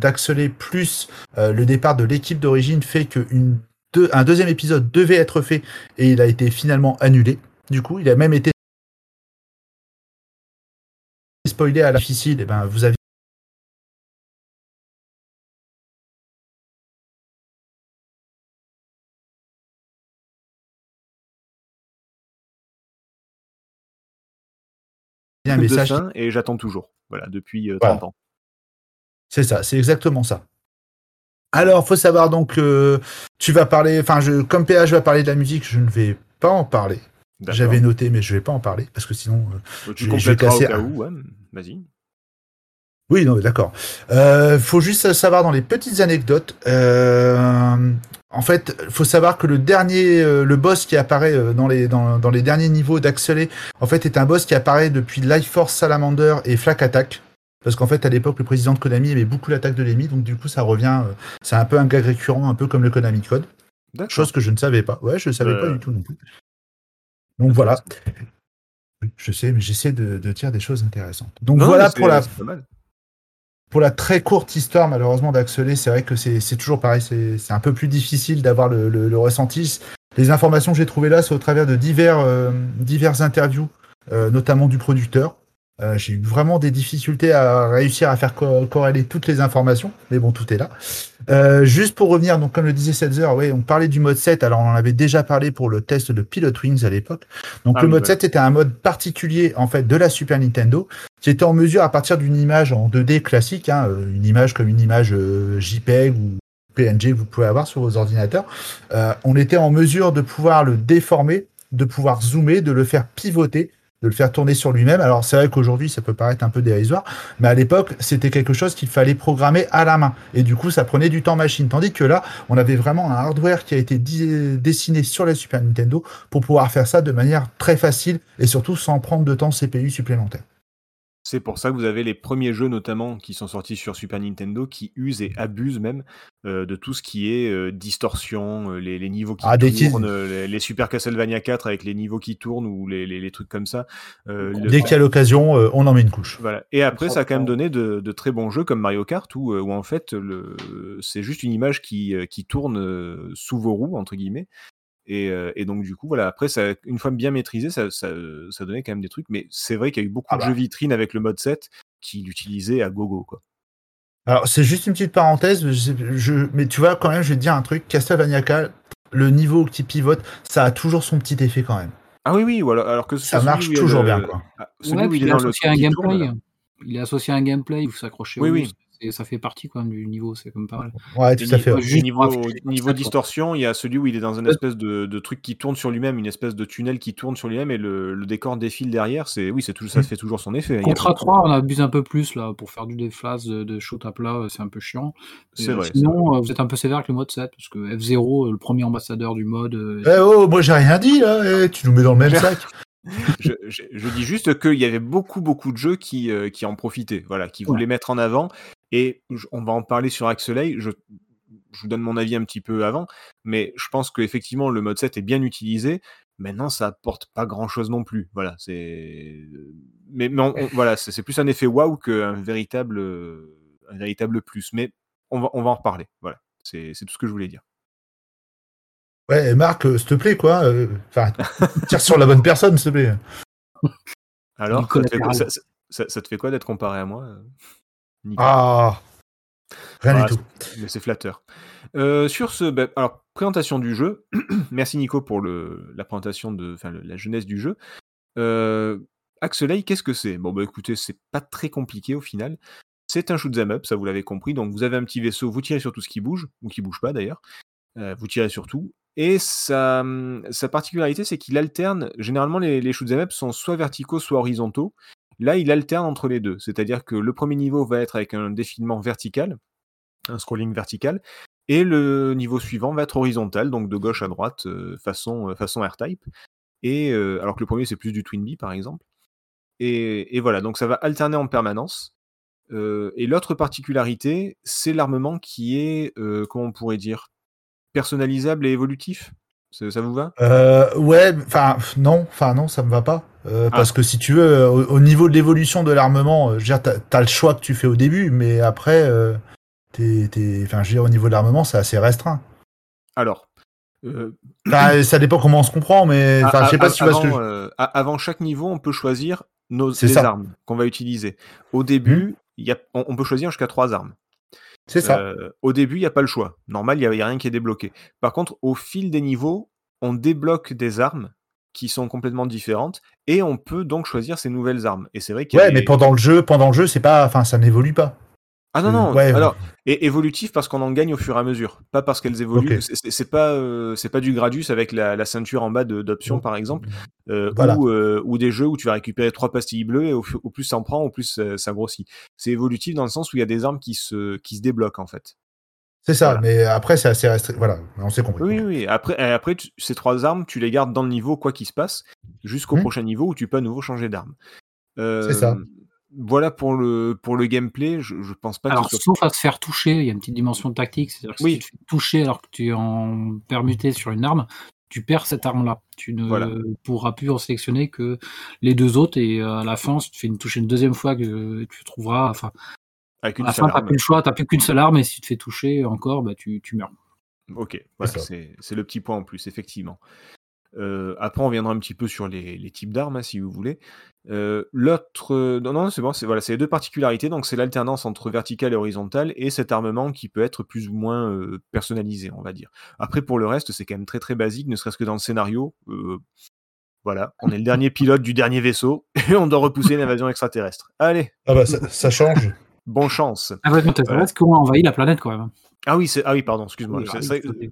d'Axelé plus euh, le départ de l'équipe d'origine fait que une, deux- un deuxième épisode devait être fait et il a été finalement annulé. Du coup, il a même été spoilé à la difficile. Et ben, vous avez un message fin, et j'attends toujours. Voilà, depuis euh, Voilà. 30 ans. C'est ça, c'est exactement ça. Alors, faut savoir donc, euh, tu vas parler, enfin, je, comme PH va parler de la musique, je ne vais pas en parler. J'avais noté, mais je vais pas en parler parce que sinon, euh, Tu je vais- casser. Vas-y. Oui, non, mais d'accord. Euh, faut juste savoir dans les petites anecdotes. euh, en fait, faut savoir que le dernier, euh, le boss qui apparaît euh, dans les dans, dans les derniers niveaux d'Axelé, en fait, est un boss qui apparaît depuis Life Force Salamander et Flak Attack. Parce qu'en fait, à l'époque, le président de Konami aimait beaucoup l'attaque de l'ennemi, donc du coup, ça revient. euh, c'est un peu un gag récurrent, un peu comme le Konami Code. Chose que je ne savais pas. Ouais, je ne savais pas du tout non plus. Donc voilà. Je sais, mais j'essaie de, de dire des choses intéressantes. Donc Non, voilà pour la, c'est pas mal. Pour la très courte histoire, malheureusement, d'Axelé. C'est vrai que c'est toujours pareil. C'est un peu plus difficile d'avoir le, le- le ressenti. Les informations que j'ai trouvées là, c'est au travers de divers, euh, divers interviews, euh, notamment du producteur. Euh, j'ai eu vraiment des difficultés à réussir à faire co- corréler toutes les informations, mais bon, tout est là. Euh, juste pour revenir, donc comme le disait Setzer, oui, on parlait du mode 7, alors on en avait déjà parlé pour le test de Pilot Wings à l'époque. Donc Ah le mode ouais. 7 était un mode particulier en fait de la Super Nintendo qui était en mesure à partir d'une image en 2D classique, hein, euh, une image comme une image euh, JPEG ou PNG que vous pouvez avoir sur vos ordinateurs, euh, on était en mesure de pouvoir le déformer, de pouvoir zoomer, de le faire pivoter, de le faire tourner sur lui-même. Alors c'est vrai qu'aujourd'hui ça peut paraître un peu dérisoire, mais à l'époque c'était quelque chose qu'il fallait programmer à la main et du coup ça prenait du temps machine. Tandis que là on avait vraiment un hardware qui a été dessiné sur la Super Nintendo pour pouvoir faire ça de manière très facile et surtout sans prendre de temps CPU supplémentaire. C'est pour ça que vous avez les premiers jeux notamment qui sont sortis sur Super Nintendo qui usent et abusent même euh, de tout ce qui est euh, distorsion, euh, les, les niveaux qui Ah, tournent, les, les Super Castlevania 4 avec les niveaux qui tournent ou les, les- les trucs comme ça. Le- Dès qu'il y a l'occasion, euh, on en met une couche. Voilà. Et après, ça a quand même donné de, de très bons jeux comme Mario Kart où, où en fait le, c'est juste une image qui, qui tourne sous vos roues entre guillemets. Et, euh, et donc du coup voilà après ça une fois bien maîtrisé ça, ça, ça donnait quand même des trucs mais c'est vrai qu'il y a eu beaucoup Ah de bah. jeux vitrines avec le mode 7 qui l'utilisaient à gogo quoi. Alors, c'est juste une petite parenthèse, je sais- je- mais tu vois, quand même, je vais te dire un truc, Castlevania 4, le niveau qui pivote, ça a toujours son petit effet quand même. Ah oui oui voilà alors que Ça marche où toujours le- bien, quoi. ah, celui Ouais, où puis il il est dans le tourne, gameplay. Il est associé à un gameplay, il faut s'accrocher Oui, oui. Ça fait partie quand même du niveau, c'est comme pas mal. Ouais, tout à fait. niveau, ouais. Juste niveau, distorsion, il y a celui où il est dans une espèce de, de truc qui tourne sur lui-même, une espèce de tunnel qui tourne sur lui-même et le, le décor défile derrière. C'est oui, c'est tout, ça fait toujours son effet. Il y a Contre pas- A3, on abuse un peu plus là pour faire du déflash de, de shoot à plat, c'est un peu chiant. C'est vrai. c'est Sinon, euh, vous êtes un peu sévère avec le mode 7 parce que F0, euh, le premier ambassadeur du mode, euh, Eh oh, moi j'ai rien dit là, eh, tu nous mets dans le même sac. Je, je- je dis juste qu'il y avait beaucoup, beaucoup de jeux qui, euh, qui en profitaient, voilà, qui voulaient mettre en avant. Et je- on va en parler sur Axelay. Je, je vous donne mon avis un petit peu avant, mais je pense qu'effectivement, le mode 7 est bien utilisé. Maintenant, ça apporte pas grand chose non plus. Voilà, c'est. Mais, mais on- on- voilà, c'est plus un effet waouh qu'un véritable, euh, un véritable plus. Mais on va, on va en reparler. Voilà, c'est tout ce que je voulais dire. Ouais, et Marc, euh, s'il te plaît, quoi. euh, Enfin, tire sur la bonne personne, s'il te plaît. Alors, ça te, fait quoi, collatéral. ça- ça- ça te fait quoi d'être comparé à moi euh, Nico Ah, rien du tout. mais c'est flatteur. Euh, sur ce, ben, alors présentation du jeu. Merci Nico pour le, la présentation de, enfin le- la jeunesse du jeu. Euh, Axelay, qu'est-ce que c'est? Bon bah écoutez, c'est pas très compliqué au final. C'est un shoot 'em up, ça vous l'avez compris. Donc vous avez un petit vaisseau, vous tirez sur tout ce qui bouge ou qui bouge pas d'ailleurs. Euh, vous tirez sur tout. Et sa, particularité, c'est qu'il alterne. Généralement, les, les shoot 'em up sont soit verticaux, soit horizontaux. Là, il alterne entre les deux. C'est-à-dire que le premier niveau va être avec un défilement vertical, un scrolling vertical, et le niveau suivant va être horizontal, donc de gauche à droite, euh, façon, euh, façon R-Type. Et euh, alors que le premier c'est plus du Twinbee par exemple. Et, et voilà, donc ça va alterner en permanence. Euh, et l'autre particularité, c'est l'armement qui est, comment on pourrait dire, personnalisable et évolutif? Ça, ça vous va? Euh, ouais, enfin non, enfin non, ça me va pas. Euh, Ah. Parce que si tu veux, euh, au, au niveau de l'évolution de l'armement, t'as as le choix que tu fais au début, mais après, t'es, t'es- enfin, je veux dire, au niveau de l'armement, c'est assez restreint. Alors, euh, ça dépend comment on se comprend, mais enfin, je sais A- pas si tu vois ce que avant, euh, avant chaque niveau, on peut choisir nos, les armes qu'on va utiliser. Au début, il y a, on, on peut choisir jusqu'à trois armes. C'est ça. Euh, au début, il n'y a pas le choix. Normal, il n'y a, il y a rien qui est débloqué. Par contre, au fil des niveaux, on débloque des armes qui sont complètement différentes et on peut donc choisir ces nouvelles armes. Et c'est vrai qu'il y a Ouais, des- mais pendant le jeu, pendant le jeu, c'est pas, enfin, ça n'évolue pas. Ah non, non, ouais, alors, et évolutif parce qu'on en gagne au fur et à mesure, pas parce qu'elles évoluent. C'est- pas, euh, c'est pas du Gradius avec la, la ceinture en bas d'options, par exemple, euh, Voilà. ou, euh, ou des jeux où tu vas récupérer trois pastilles bleues et au, plus ça en prend, au plus ça grossit. C'est évolutif dans le sens où il y a des armes qui se, qui se débloquent, en fait. C'est ça, Voilà. mais après, c'est assez restreint. Voilà, on s'est compris. Oui, oui. Après, après tu- ces trois armes, tu les gardes dans le niveau, quoi qu'il se passe, jusqu'au Hmm. prochain niveau où tu peux à nouveau changer d'arme. Euh, C'est ça. Voilà pour le, pour le gameplay. Je, je pense pas Alors, soit. sauf à se faire toucher, il y a une petite dimension tactique, c'est-à-dire que Oui. si tu te fais toucher alors que tu es en permuté sur une arme, tu perds cette arme-là. Tu ne Voilà. pourras plus en sélectionner que les deux autres, et euh, à la fin, si tu fais une touche une deuxième fois, que tu trouveras. Enfin, Avec à la fin, t'as arme. plus le choix, t'as plus qu'une seule arme, et si tu te fais toucher encore, bah, tu, tu meurs. Ok, voilà, c'est le petit point en plus, effectivement. Euh, après, on viendra un petit peu sur les, les types d'armes, hein, si vous voulez. Euh, L'autre, euh, non, non, c'est bon, c'est voilà, c'est les deux particularités. Donc, c'est l'alternance entre vertical et horizontal et cet armement qui peut être plus ou moins euh, personnalisé, on va dire. Après, pour le reste, c'est quand même très très basique, ne serait-ce que dans le scénario. euh, voilà, on est le dernier pilote du dernier vaisseau et on doit repousser une invasion extraterrestre. Allez, Ah bah, ça, ça change. bonne chance. Ah ouais, non, t'as Voilà. est-ce qu'on a envahi la planète quand même Ah oui, c'est ah oui, pardon, excuse-moi. Oui,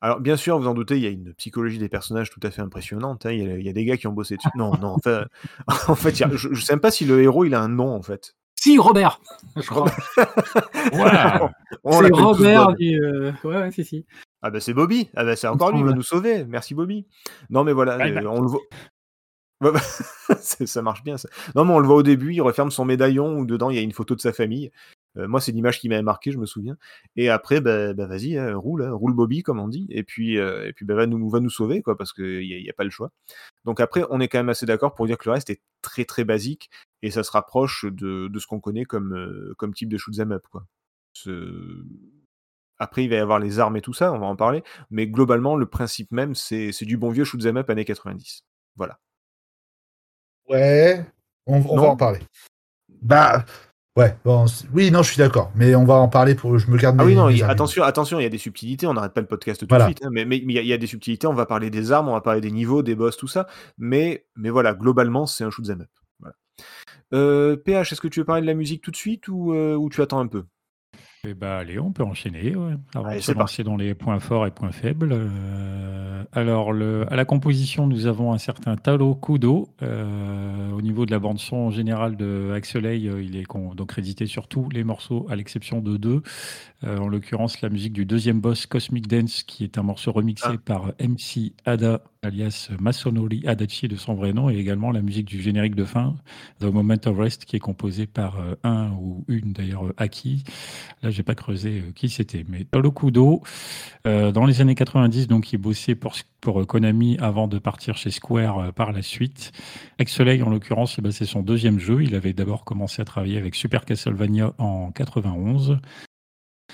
Alors, bien sûr, vous en doutez, il y a une psychologie des personnages tout à fait impressionnante. hein. Il, y a, il y a des gars qui ont bossé dessus. Non, non, en fait, a- je ne sais même pas si le héros il a un nom, en fait. Si, Robert Je crois. Voilà. C'est Robert du. euh, Ouais, ouais, si, si. Ah ben c'est Bobby. Ah ben c'est encore lui, il va nous sauver. Merci Bobby. Non mais voilà, Bye euh, on le voit. Ça marche bien. Ça. Non, mais on le voit au début, il referme son médaillon où dedans il y a une photo de sa famille. Euh, moi, c'est l'image qui m'avait marqué, je me souviens. Et après, bah, bah, vas-y, hein, roule, hein, roule Bobby, comme on dit. Et puis, euh, et puis bah, va, nous, va nous sauver, quoi, parce qu'il n'y a, y a pas le choix. Donc après, on est quand même assez d'accord pour dire que le reste est très très basique et ça se rapproche de, de ce qu'on connaît comme, euh, comme type de shoot'em up, quoi. Ce- Après, il va y avoir les armes et tout ça, on va en parler. Mais globalement, le principe même, c'est c'est du bon vieux shoot'em up années 90. Voilà. Ouais, on, on va en parler. Bah, ouais, bon, oui, non, je suis d'accord, mais on va en parler pour. Je me garde Ah mes- oui, non, mes attention, attention, il y a des subtilités, on n'arrête pas le podcast tout Voilà. de suite, hein, mais il y, a- il y a des subtilités, on va parler des armes, on va parler des niveaux, des boss, tout ça, mais, mais voilà, globalement, c'est un shoot'em up. Voilà. Euh, PH, est-ce que tu veux parler de la musique tout de suite ou, euh, ou tu attends un peu? Eh ben, allez, on peut enchaîner ouais, avant Allez, de se lancer dans les points forts et points faibles. Euh, alors, le, à la composition, nous avons un certain Talo Kudo. Euh, au niveau de la bande son générale de Axelay, euh, il est donc crédité sur tous les morceaux, à l'exception de deux. Euh, en l'occurrence, la musique du deuxième boss, Cosmic Dance, qui est un morceau remixé Ah. par MC Ada, alias Masanori Adachi de son vrai nom, et également la musique du générique de fin, The Moment of Rest, qui est composé par un ou une d'ailleurs Aki. J'ai pas creusé euh, qui c'était, mais Tolokudo, euh, dans les années 90, donc il bossait pour, pour euh, Konami avant de partir chez Square euh, par la suite. Ex-Soleil, en l'occurrence, eh ben, c'est son deuxième jeu. Il avait d'abord commencé à travailler avec Super Castlevania en 91.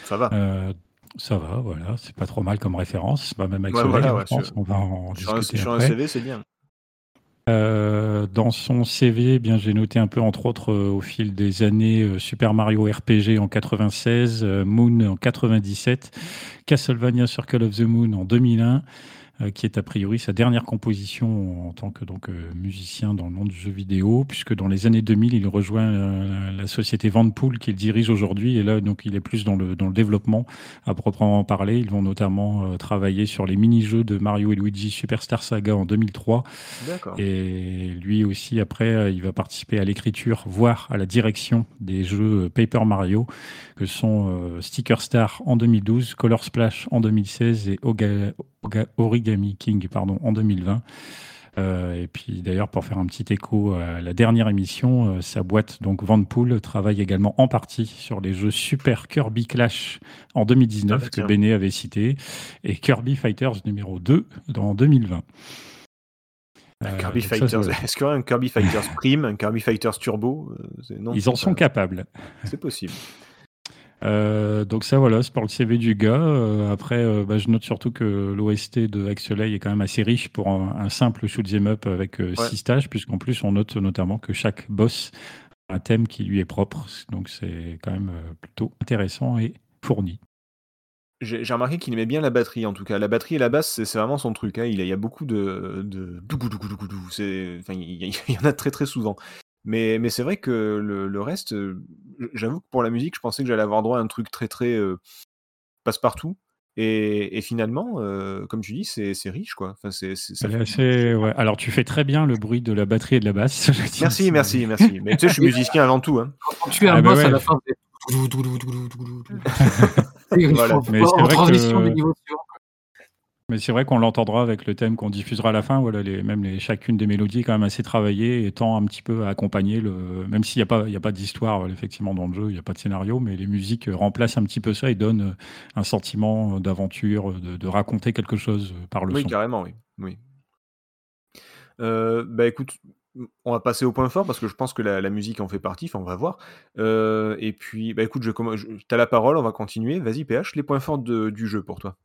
Ça va. Euh, ça va, voilà, c'est pas trop mal comme référence. Bah, même avec Ouais, voilà, je ouais, on va en sur un, discuter sur un. CV, c'est bien. Euh, dans son CV, eh bien j'ai noté un peu, entre autres, euh, au fil des années, euh, Super Mario RPG en 96, euh, Moon en 97, Castlevania Circle of the Moon en 2001, euh, qui est a priori sa dernière composition en tant que donc euh, musicien dans le monde du jeu vidéo, puisque dans les années 2000, il rejoint euh, la société Vanpool qu'il dirige aujourd'hui, et là donc il est plus dans le dans le développement à proprement parler. Ils vont notamment euh, travailler sur les mini-jeux de Mario et Luigi Superstar Saga en 2003. D'accord. Et lui aussi, après, euh, il va participer à l'écriture, voire à la direction des jeux euh, Paper Mario, que sont euh, Sticker Star en 2012, Color Splash en 2016 et Oga- Oga- Origami King pardon, en 2020. Euh, et puis d'ailleurs, pour faire un petit écho à la dernière émission, euh, sa boîte, donc Vanpool, travaille également en partie sur les jeux Super Kirby Clash en 2019, Ah que. Béné avait cité, et Kirby Fighters numéro 2 en 2020. Euh, Kirby ça, Fighters. Est-ce qu'il y aura un Kirby Fighters Prime, un Kirby Fighters Turbo non, Ils en sont capables. C'est possible. Euh, donc ça voilà, c'est pour le CV du gars. Euh, après, euh, bah, je note surtout que l'OST de Axelay est quand même assez riche pour un, un simple shoot'em up avec euh, Ouais. six stages, puisqu'en plus on note notamment que chaque boss a un thème qui lui est propre. Donc c'est quand même euh, plutôt intéressant et fourni. J'ai remarqué qu'il aimait bien la batterie, en tout cas. La batterie et la basse, c'est vraiment son truc. hein. Il, y a, il y a beaucoup de, de Enfin, il y en a très très souvent. Mais, mais c'est vrai que le, le reste, euh, j'avoue que pour la musique, je pensais que j'allais avoir droit à un truc très très euh, passe-partout. Et, et finalement, euh, comme tu dis, c'est c'est riche, quoi. Enfin, c'est c'est- ouais. Alors tu fais très bien le bruit de la batterie et de la basse. Merci, merci, merci. Mais tu sais, je suis musicien avant tout. Hein. Quand tu es un Ah bah boss à la fin, Voilà. en c'est vrai transition que- du niveau suivant. Mais c'est vrai qu'on l'entendra avec le thème qu'on diffusera à la fin. Voilà, les, même les, chacune des mélodies est quand même assez travaillée et tend un petit peu à accompagner le. Même s'il n'y a pas, y a pas d'histoire euh, effectivement dans le jeu, il n'y a pas de scénario, mais les musiques euh, remplacent un petit peu ça et donnent euh, un sentiment d'aventure, de, de raconter quelque chose par le Oui, son. carrément, oui. oui. Euh, bah écoute, on va passer au point fort parce que je pense que la, la musique en fait partie, enfin on va voir. Euh, et puis, bah écoute, je, je, t'as la parole, on va continuer. Vas-y PH, les points forts de- du jeu pour toi.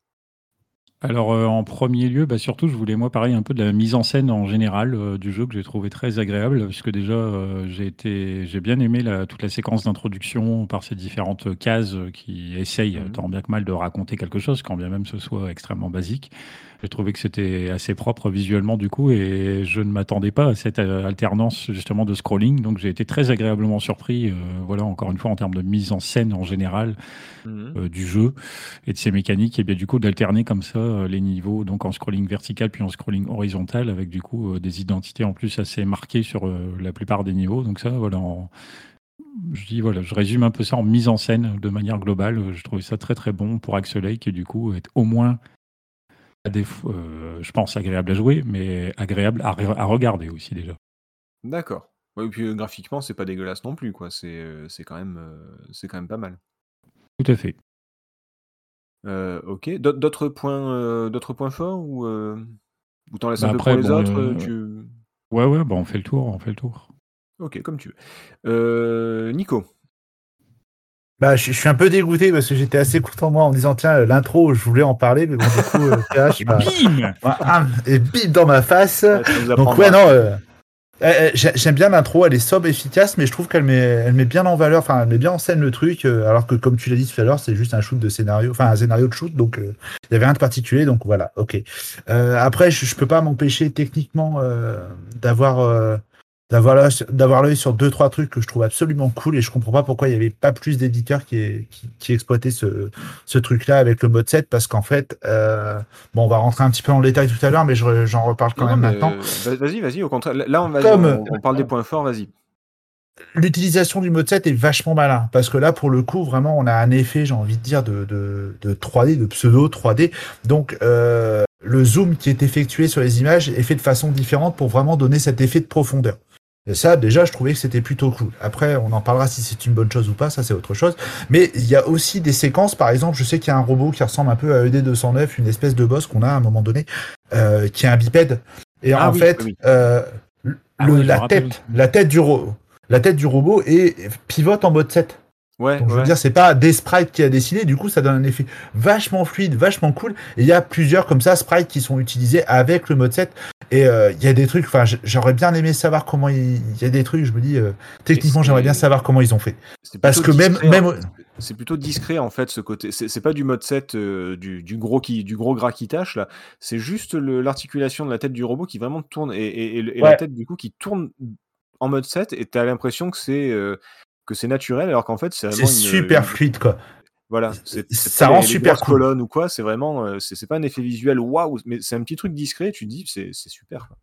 Alors euh, en premier lieu, bah, surtout, je voulais moi parler un peu de la mise en scène en général euh, du jeu que j'ai trouvé très agréable, puisque déjà euh, j'ai été, j'ai bien aimé la- toute la séquence d'introduction par ces différentes cases qui essayent Mhm. tant bien que mal de raconter quelque chose, quand bien même ce soit extrêmement basique. J'ai trouvé que c'était assez propre visuellement du coup, et je ne m'attendais pas à cette euh, alternance justement de scrolling, donc j'ai été très agréablement surpris. euh, voilà, encore une fois en termes de mise en scène en général Mhm. euh, du jeu et de ses mécaniques et bien du coup d'alterner comme ça euh, les niveaux donc en scrolling vertical puis en scrolling horizontal avec du coup des identités en plus assez marquées sur la plupart des niveaux donc ça voilà en- je dis voilà je résume un peu ça en mise en scène de manière globale je trouvais ça très très bon pour Axelay qui du coup est au moins des euh, je pense, agréable à jouer, mais agréable à, à regarder aussi déjà. D'accord. Ouais, et puis euh, graphiquement, c'est pas dégueulasse non plus, quoi. C'est euh, c'est quand même euh, c'est quand même pas mal. Tout à fait. Euh, ok. D'aut- D'autres points d'autres points forts ou ou t'en laisses Bah un peu après, pour les bon, autres tu... Ouais, ouais, bah on fait le tour, on fait le tour. Ok, comme tu veux. Nico. Bah, je, je suis un peu dégoûté parce que j'étais assez content moi en me disant tiens l'intro je voulais en parler mais bon du coup euh, PH, Et bah, bim bah, ah, et bim dans ma face. Ouais, Donc ouais non euh, euh, j'ai- j'aime bien l'intro elle est sobre efficace mais je trouve qu'elle met elle met bien en valeur enfin elle met bien en scène le truc euh, alors que comme tu l'as dit tout à l'heure c'est juste un shoot de scénario enfin un scénario de shoot donc euh, il y avait rien de particulier donc voilà ok Euh, après je, je peux pas m'empêcher techniquement euh, d'avoir euh, d'avoir l'œil sur deux trois trucs que je trouve absolument cool et je comprends pas pourquoi il y avait pas plus d'éditeurs qui, qui, qui exploitaient ce, ce truc là avec le mode 7 parce qu'en fait euh, bon on va rentrer un petit peu le détail tout à l'heure mais je- j'en reparle quand Non, même maintenant Vas-y, vas-y, au contraire. Là, on, va, Comme- on, on parle des points forts, vas-y. l'utilisation du mode 7 est vachement malin parce que là pour le coup vraiment on a un effet j'ai envie de dire de, de, de 3D de pseudo 3D donc euh, le zoom qui est effectué sur les images est fait de façon différente pour vraiment donner cet effet de profondeur et ça déjà je trouvais que c'était plutôt cool après on en parlera si c'est une bonne chose ou pas ça c'est autre chose mais il y a aussi des séquences par exemple je sais qu'il y a un robot qui ressemble un peu à E ED209 une espèce de boss qu'on a à un moment donné euh, qui est un bipède et Ah en oui, fait oui. euh, le- Ah la tête la tête du robot la tête du robot est pivote en mode 7. Ouais, Donc je veux ouais. dire, c'est pas des sprites qui a dessiné, du coup ça donne un effet vachement fluide, vachement cool. Et il y a plusieurs comme ça sprites qui sont utilisés avec le mode 7. Et euh, il y a des trucs, enfin j'aurais bien aimé savoir comment il il y a des trucs, je me dis, euh, techniquement j'aimerais bien savoir comment ils ont fait. Parce que même- discret. C'est plutôt discret en fait ce côté. C'est pas du mode 7 euh, du, du gros qui du gros gras qui tâche là. C'est juste l'articulation de la tête du robot qui vraiment tourne et, et- et- et la tête du coup qui tourne en mode 7 et t'as l'impression que c'est euh, que c'est naturel alors qu'en fait c'est vraiment une, super une- fluide quoi. Voilà, c'est c'est Ça rend les- super cool. colonnes ou quoi. C'est vraiment euh, c'est c'est pas un effet visuel waouh, mais c'est un petit truc discret. Tu te dis c'est c'est super. quoi.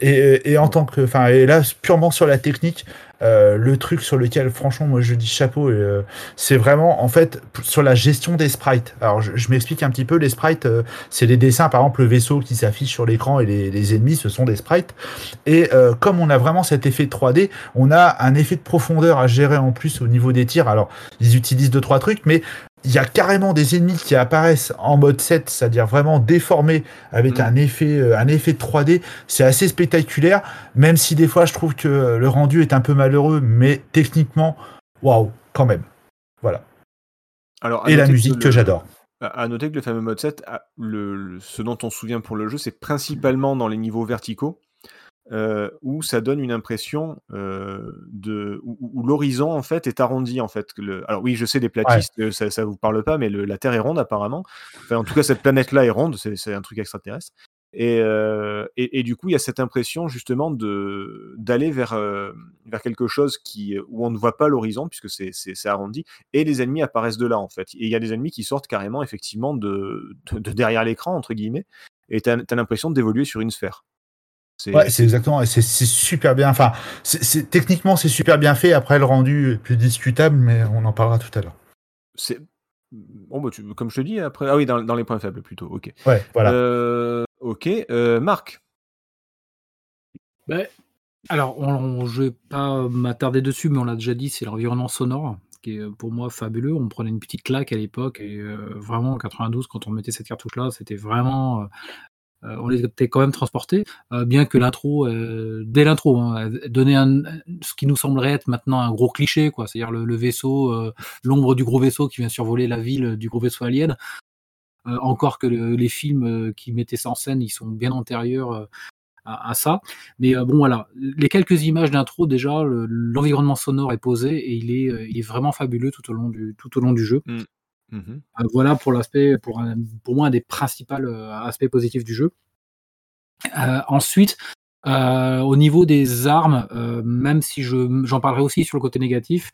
Et, en tant que, enfin, et là purement sur la technique, euh, le truc sur lequel franchement moi je dis chapeau, euh, c'est vraiment en fait sur la gestion des sprites. Alors je, m'explique un petit peu les sprites, euh, c'est les dessins par exemple le vaisseau qui s'affiche sur l'écran et les, les ennemis ce sont des sprites. Et comme on a vraiment cet effet de 3D, on a un effet de profondeur à gérer en plus au niveau des tirs. Alors ils utilisent deux trois trucs, mais il y a carrément des ennemis qui apparaissent en mode 7, c'est-à-dire vraiment déformés avec Mm. un effet, euh, un effet de 3D. C'est assez spectaculaire, même si des fois je trouve que le rendu est un peu malheureux, mais techniquement, waouh, quand même. Voilà. Alors, Et la musique que j'adore. À noter que le fameux mode 7, a- le, le- ce dont on se souvient pour le jeu, c'est principalement dans les niveaux verticaux, euh, où ça donne une impression euh, de où, où l'horizon en fait est arrondi en fait. Le, alors oui, je sais les platistes, euh, ça, ça vous parle pas, mais le- la Terre est ronde apparemment. Enfin, en tout cas, cette planète-là est ronde, c'est c'est un truc extraterrestre. Et, euh, et, et du coup, il y a cette impression justement de d'aller vers vers quelque chose qui où on ne voit pas l'horizon puisque c'est arrondi et les ennemis apparaissent de là en fait. Et il y a des ennemis qui sortent carrément effectivement de, de, de derrière l'écran entre guillemets et t'as as, l'impression d'évoluer sur une sphère. C'est Ouais, c'est exactement, et c'est super bien. Enfin, c'est techniquement c'est super bien fait. Après le rendu est plus discutable, mais on en parlera tout à l'heure. c'est bon bah, tu- comme je te dis après ah oui dans, dans les points faibles plutôt. OK. Ouais, voilà. Euh, OK, euh, Marc. Ben, alors, on, on- je vais pas m'attarder dessus, mais on l'a déjà dit, c'est l'environnement sonore qui est pour moi fabuleux. On prenait une petite claque à l'époque et euh, vraiment en 92, quand on mettait cette cartouche-là, c'était vraiment. Euh, on était quand même transportés, euh, bien que l'intro, euh, dès l'intro, hein, donnait ce qui nous semblerait être maintenant un gros cliché, quoi. C'est-à-dire le, vaisseau, l'ombre du gros vaisseau qui vient survoler la ville du gros vaisseau alien. Encore que le- les films qui mettaient ça en scène, ils sont bien antérieurs à, ça. Mais bon, voilà, les quelques images d'intro, déjà, le- l'environnement sonore est posé et il est, il est vraiment fabuleux tout au long du, tout au long du jeu. Mhm. Euh, voilà pour l'aspect, pour, un- pour moi, un des principaux euh, aspects positifs du jeu. Euh, ensuite, au niveau des armes, même si je, j'en parlerai aussi sur le côté négatif,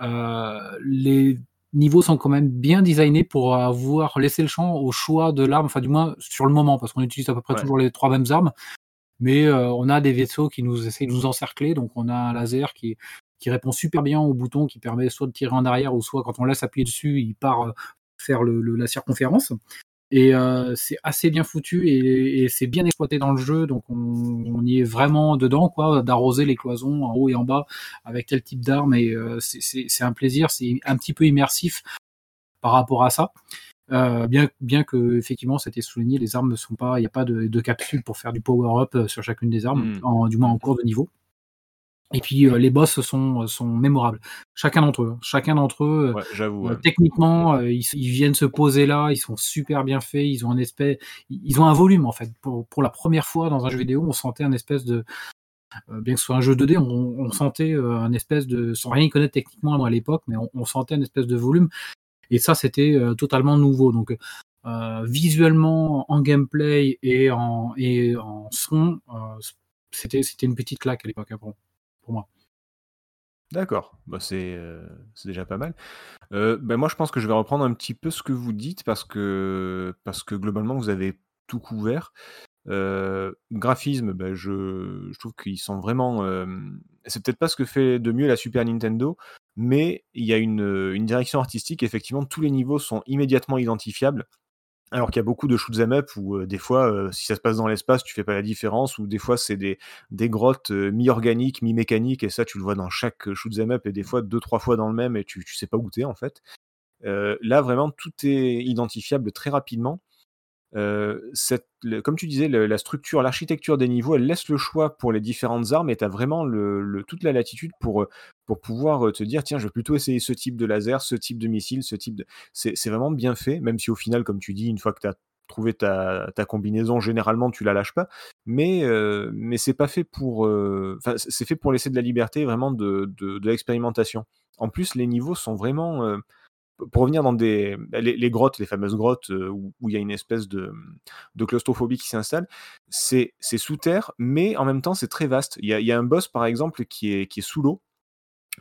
les niveaux sont quand même bien designés pour avoir laissé le champ au choix de l'arme, enfin du moins sur le moment, parce qu'on utilise à peu près Ouais. toujours les trois mêmes armes, mais euh, on a des vaisseaux qui nous essayent de nous encercler, donc on a un laser qui, qui répond super bien au bouton, qui permet soit de tirer en arrière, ou soit quand on laisse appuyer dessus, il part euh, faire le, le- la circonférence. Et euh, c'est assez bien foutu et, c'est bien exploité dans le jeu, donc on, y est vraiment dedans, quoi, d'arroser les cloisons en haut et en bas avec tel type d'arme. Et c'est un plaisir, c'est un petit peu immersif par rapport à ça. Euh, bien, bien que effectivement, ça a été souligné, les armes ne sont pas, il n'y a pas de, de, capsule pour faire du power up euh, sur chacune des armes, hmm. en, du moins en cours de niveau. Et puis euh, les boss sont, sont mémorables. Chacun d'entre eux, chacun d'entre eux, techniquement, ils, viennent se poser là, ils sont super bien faits, ils ont un espèce, ils ont un volume en fait. Pour, pour la première fois dans un jeu vidéo, on sentait un espèce de, bien que ce soit un jeu 2D, on, on sentait un espèce de, sans rien y connaître techniquement à l'époque, mais on, on, sentait un espèce de volume et ça, c'était euh, totalement nouveau. Donc, euh, visuellement, en gameplay et en, et en son, euh, c'était, c'était une petite claque à l'époque hein, moi. D'accord, bah c'est, déjà pas mal. Ben moi, je pense que je vais reprendre un petit peu ce que vous dites parce que, globalement, vous avez tout couvert. graphisme, ben je, trouve qu'ils sont vraiment. c'est peut-être pas ce que fait de mieux la Super Nintendo, mais il y a une, direction artistique. Effectivement, tous les niveaux sont immédiatement identifiables. Alors qu'il y a beaucoup de shoot'em up où des fois, si ça se passe dans l'espace, tu fais pas la différence, ou des fois c'est des, des grottes mi-organiques, mi-mécaniques, et ça tu le vois dans chaque shoot'em up, et des fois deux, trois fois dans le même, et tu, tu sais pas où en fait. là vraiment tout est identifiable très rapidement. Euh, cette, comme tu disais, la structure, l'architecture des niveaux, elle laisse le choix pour les différentes armes et tu as vraiment toute la latitude pour, euh, pouvoir euh, te dire tiens, je vais plutôt essayer ce type de laser, ce type de missile, ce type de. C'est vraiment bien fait, même si au final, comme tu dis, une fois que tu as trouvé ta, combinaison, généralement tu la lâches pas, mais, c'est pas fait pour. c'est fait pour laisser de la liberté, vraiment de l'expérimentation. En plus, les niveaux sont vraiment pour revenir dans des les, grottes, les fameuses grottes euh, où, il y a une espèce de, de claustrophobie qui s'installe, c'est sous terre, mais en même temps c'est très vaste. Il y, a, un boss par exemple qui est, qui est sous l'eau,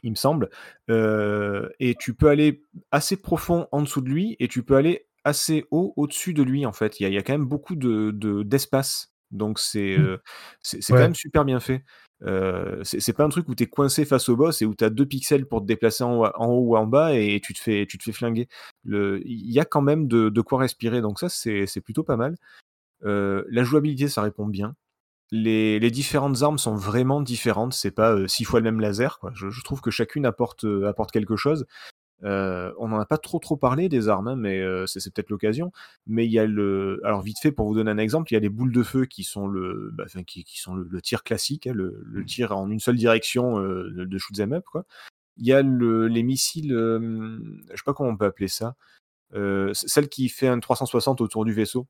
il me semble, euh, et tu peux aller assez profond en dessous de lui et tu peux aller assez haut au-dessus de lui en fait. Il y, a, quand même beaucoup de d'espace. donc c'est mmh. euh, c'est quand même super bien fait. Euh, c'est pas un truc où tu es coincé face au boss et où tu as deux pixels pour te déplacer en, haut ou en bas et tu te fais, tu te fais flinguer. Il y a quand même de, quoi respirer, donc ça c'est plutôt pas mal. Euh, la jouabilité, ça répond bien. Les, différentes armes sont vraiment différentes, c'est pas euh, six fois le même laser. Je, je, trouve que chacune apporte, apporte quelque chose. Euh, on n'en a pas trop trop parlé des armes, hein, mais euh, c'est peut-être l'occasion. Mais il y a le, alors vite fait pour vous donner un exemple, il y a les boules de feu qui sont le, bah, qui, sont le, tir classique, hein, le, mmh. tir en une seule direction euh, de, de shoot up quoi. Il y a les missiles, je sais pas comment on peut appeler ça, celle qui fait un 360 autour du vaisseau.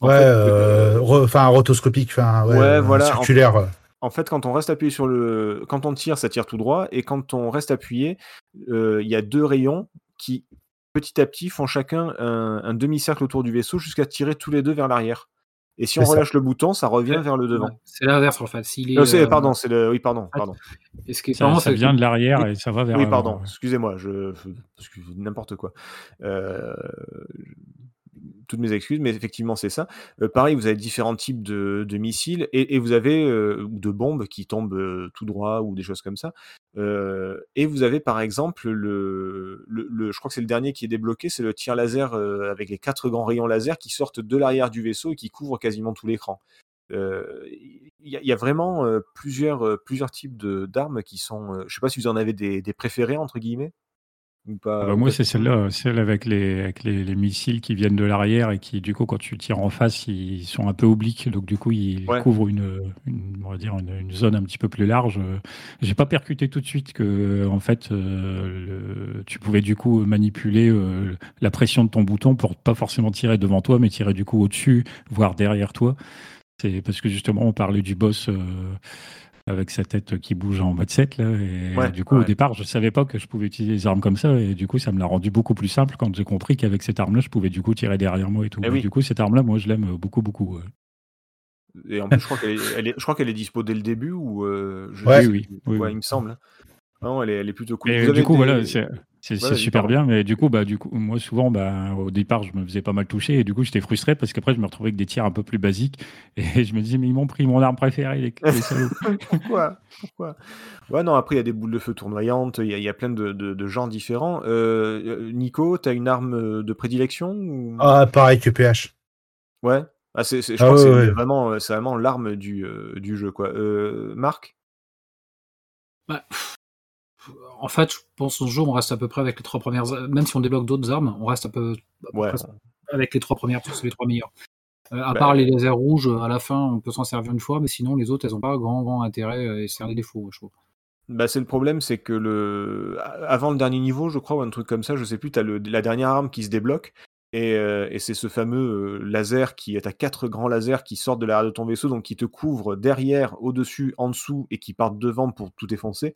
ouais, enfin rotoscopique, enfin ouais, voilà, circulaire en fait, quand on reste appuyé sur le. Quand on tire, ça tire tout droit. Et quand on reste appuyé, euh, il y a deux rayons qui, petit à petit, font chacun un, demi-cercle autour du vaisseau jusqu'à tirer tous les deux vers l'arrière. Et si on relâche le bouton, ça revient vers le devant. C'est l'inverse en fait. Est, euh, Pardon, c'est le. Oui, pardon, pardon. ça, ça vient de l'arrière et ça va vers. Oui, pardon. Excusez-moi, je, n'importe quoi. Euh toutes mes excuses, mais effectivement, c'est ça. Euh, pareil, vous avez différents types de, missiles et, vous avez euh, de bombes qui tombent euh, tout droit ou des choses comme ça. et vous avez par exemple le, je crois que c'est le dernier qui est débloqué, c'est le tir laser avec les quatre grands rayons laser qui sortent de l'arrière du vaisseau et qui couvrent quasiment tout l'écran. Il y, a vraiment plusieurs, plusieurs types d'armes qui sont. je sais pas si vous en avez des préférés entre guillemets? Ah bah, moi, c'est celle-là, celle avec, les, avec les, missiles qui viennent de l'arrière et qui, du coup, quand tu tires en face, ils sont un peu obliques. Donc, du coup, ils couvrent une, on va dire une, zone un petit peu plus large. J'ai pas percuté tout de suite que, en fait, euh, tu pouvais, du coup, manipuler euh, la pression de ton bouton pour pas forcément tirer devant toi, mais tirer, du coup, au-dessus, voire derrière toi. C'est parce que, justement, on parlait du boss. Euh, avec sa tête qui bouge en mode 7 là et du coup au départ je savais pas que je pouvais utiliser des armes comme ça et du coup ça me l'a rendu beaucoup plus simple quand j'ai compris qu'avec cette arme là je pouvais du coup tirer derrière moi et tout. Eh du coup cette arme là moi je l'aime beaucoup beaucoup et en plus je crois qu'elle est, je est dispo dès le début ou euh, oui, oui, il me semble non, elle est, elle est plutôt cool. du coup, voilà, C'est Ouais, super bien, mais du coup, bah, du coup, moi souvent, bah, au départ, je me faisais pas mal toucher et du coup, j'étais frustré parce qu'après, je me retrouvais avec des tirs un peu plus basiques et je me disais, mais ils m'ont pris mon arme préférée, les, les salauds. Pourquoi? Pourquoi? Ouais, non, après, il y a des boules de feu tournoyantes, il y, a- il y a plein de, de- de genres différents. Euh, euh, Nico, t'as une arme euh, de prédilection ou- Ah, pareil que PH. Ouais? Ah, c'est, c'est- je Ah crois que ouais, c'est ouais. vraiment, euh, c'est vraiment l'arme du, euh, du jeu, quoi. Euh, Marc? Bah, en fait, je pense au jeu, on reste à peu près avec les trois premières. Même si on débloque d'autres armes, on reste à peu, à peu Ouais. près avec les trois premières, parce que c'est les trois meilleures. Euh, à Bah, part les lasers rouges, à la fin, on peut s'en servir une fois, mais sinon, les autres, elles n'ont pas grand, grand intérêt et c'est un des défauts, je trouve. Bah, c'est le problème, c'est que le avant le dernier niveau, je crois, ou un truc comme ça, je sais plus, t'as le... la dernière arme qui se débloque, et, euh, et c'est ce fameux euh, laser qui t'as quatre grands lasers qui sortent de l'arrière de ton vaisseau, donc qui te couvrent derrière, au-dessus, en dessous, et qui partent devant pour tout défoncer.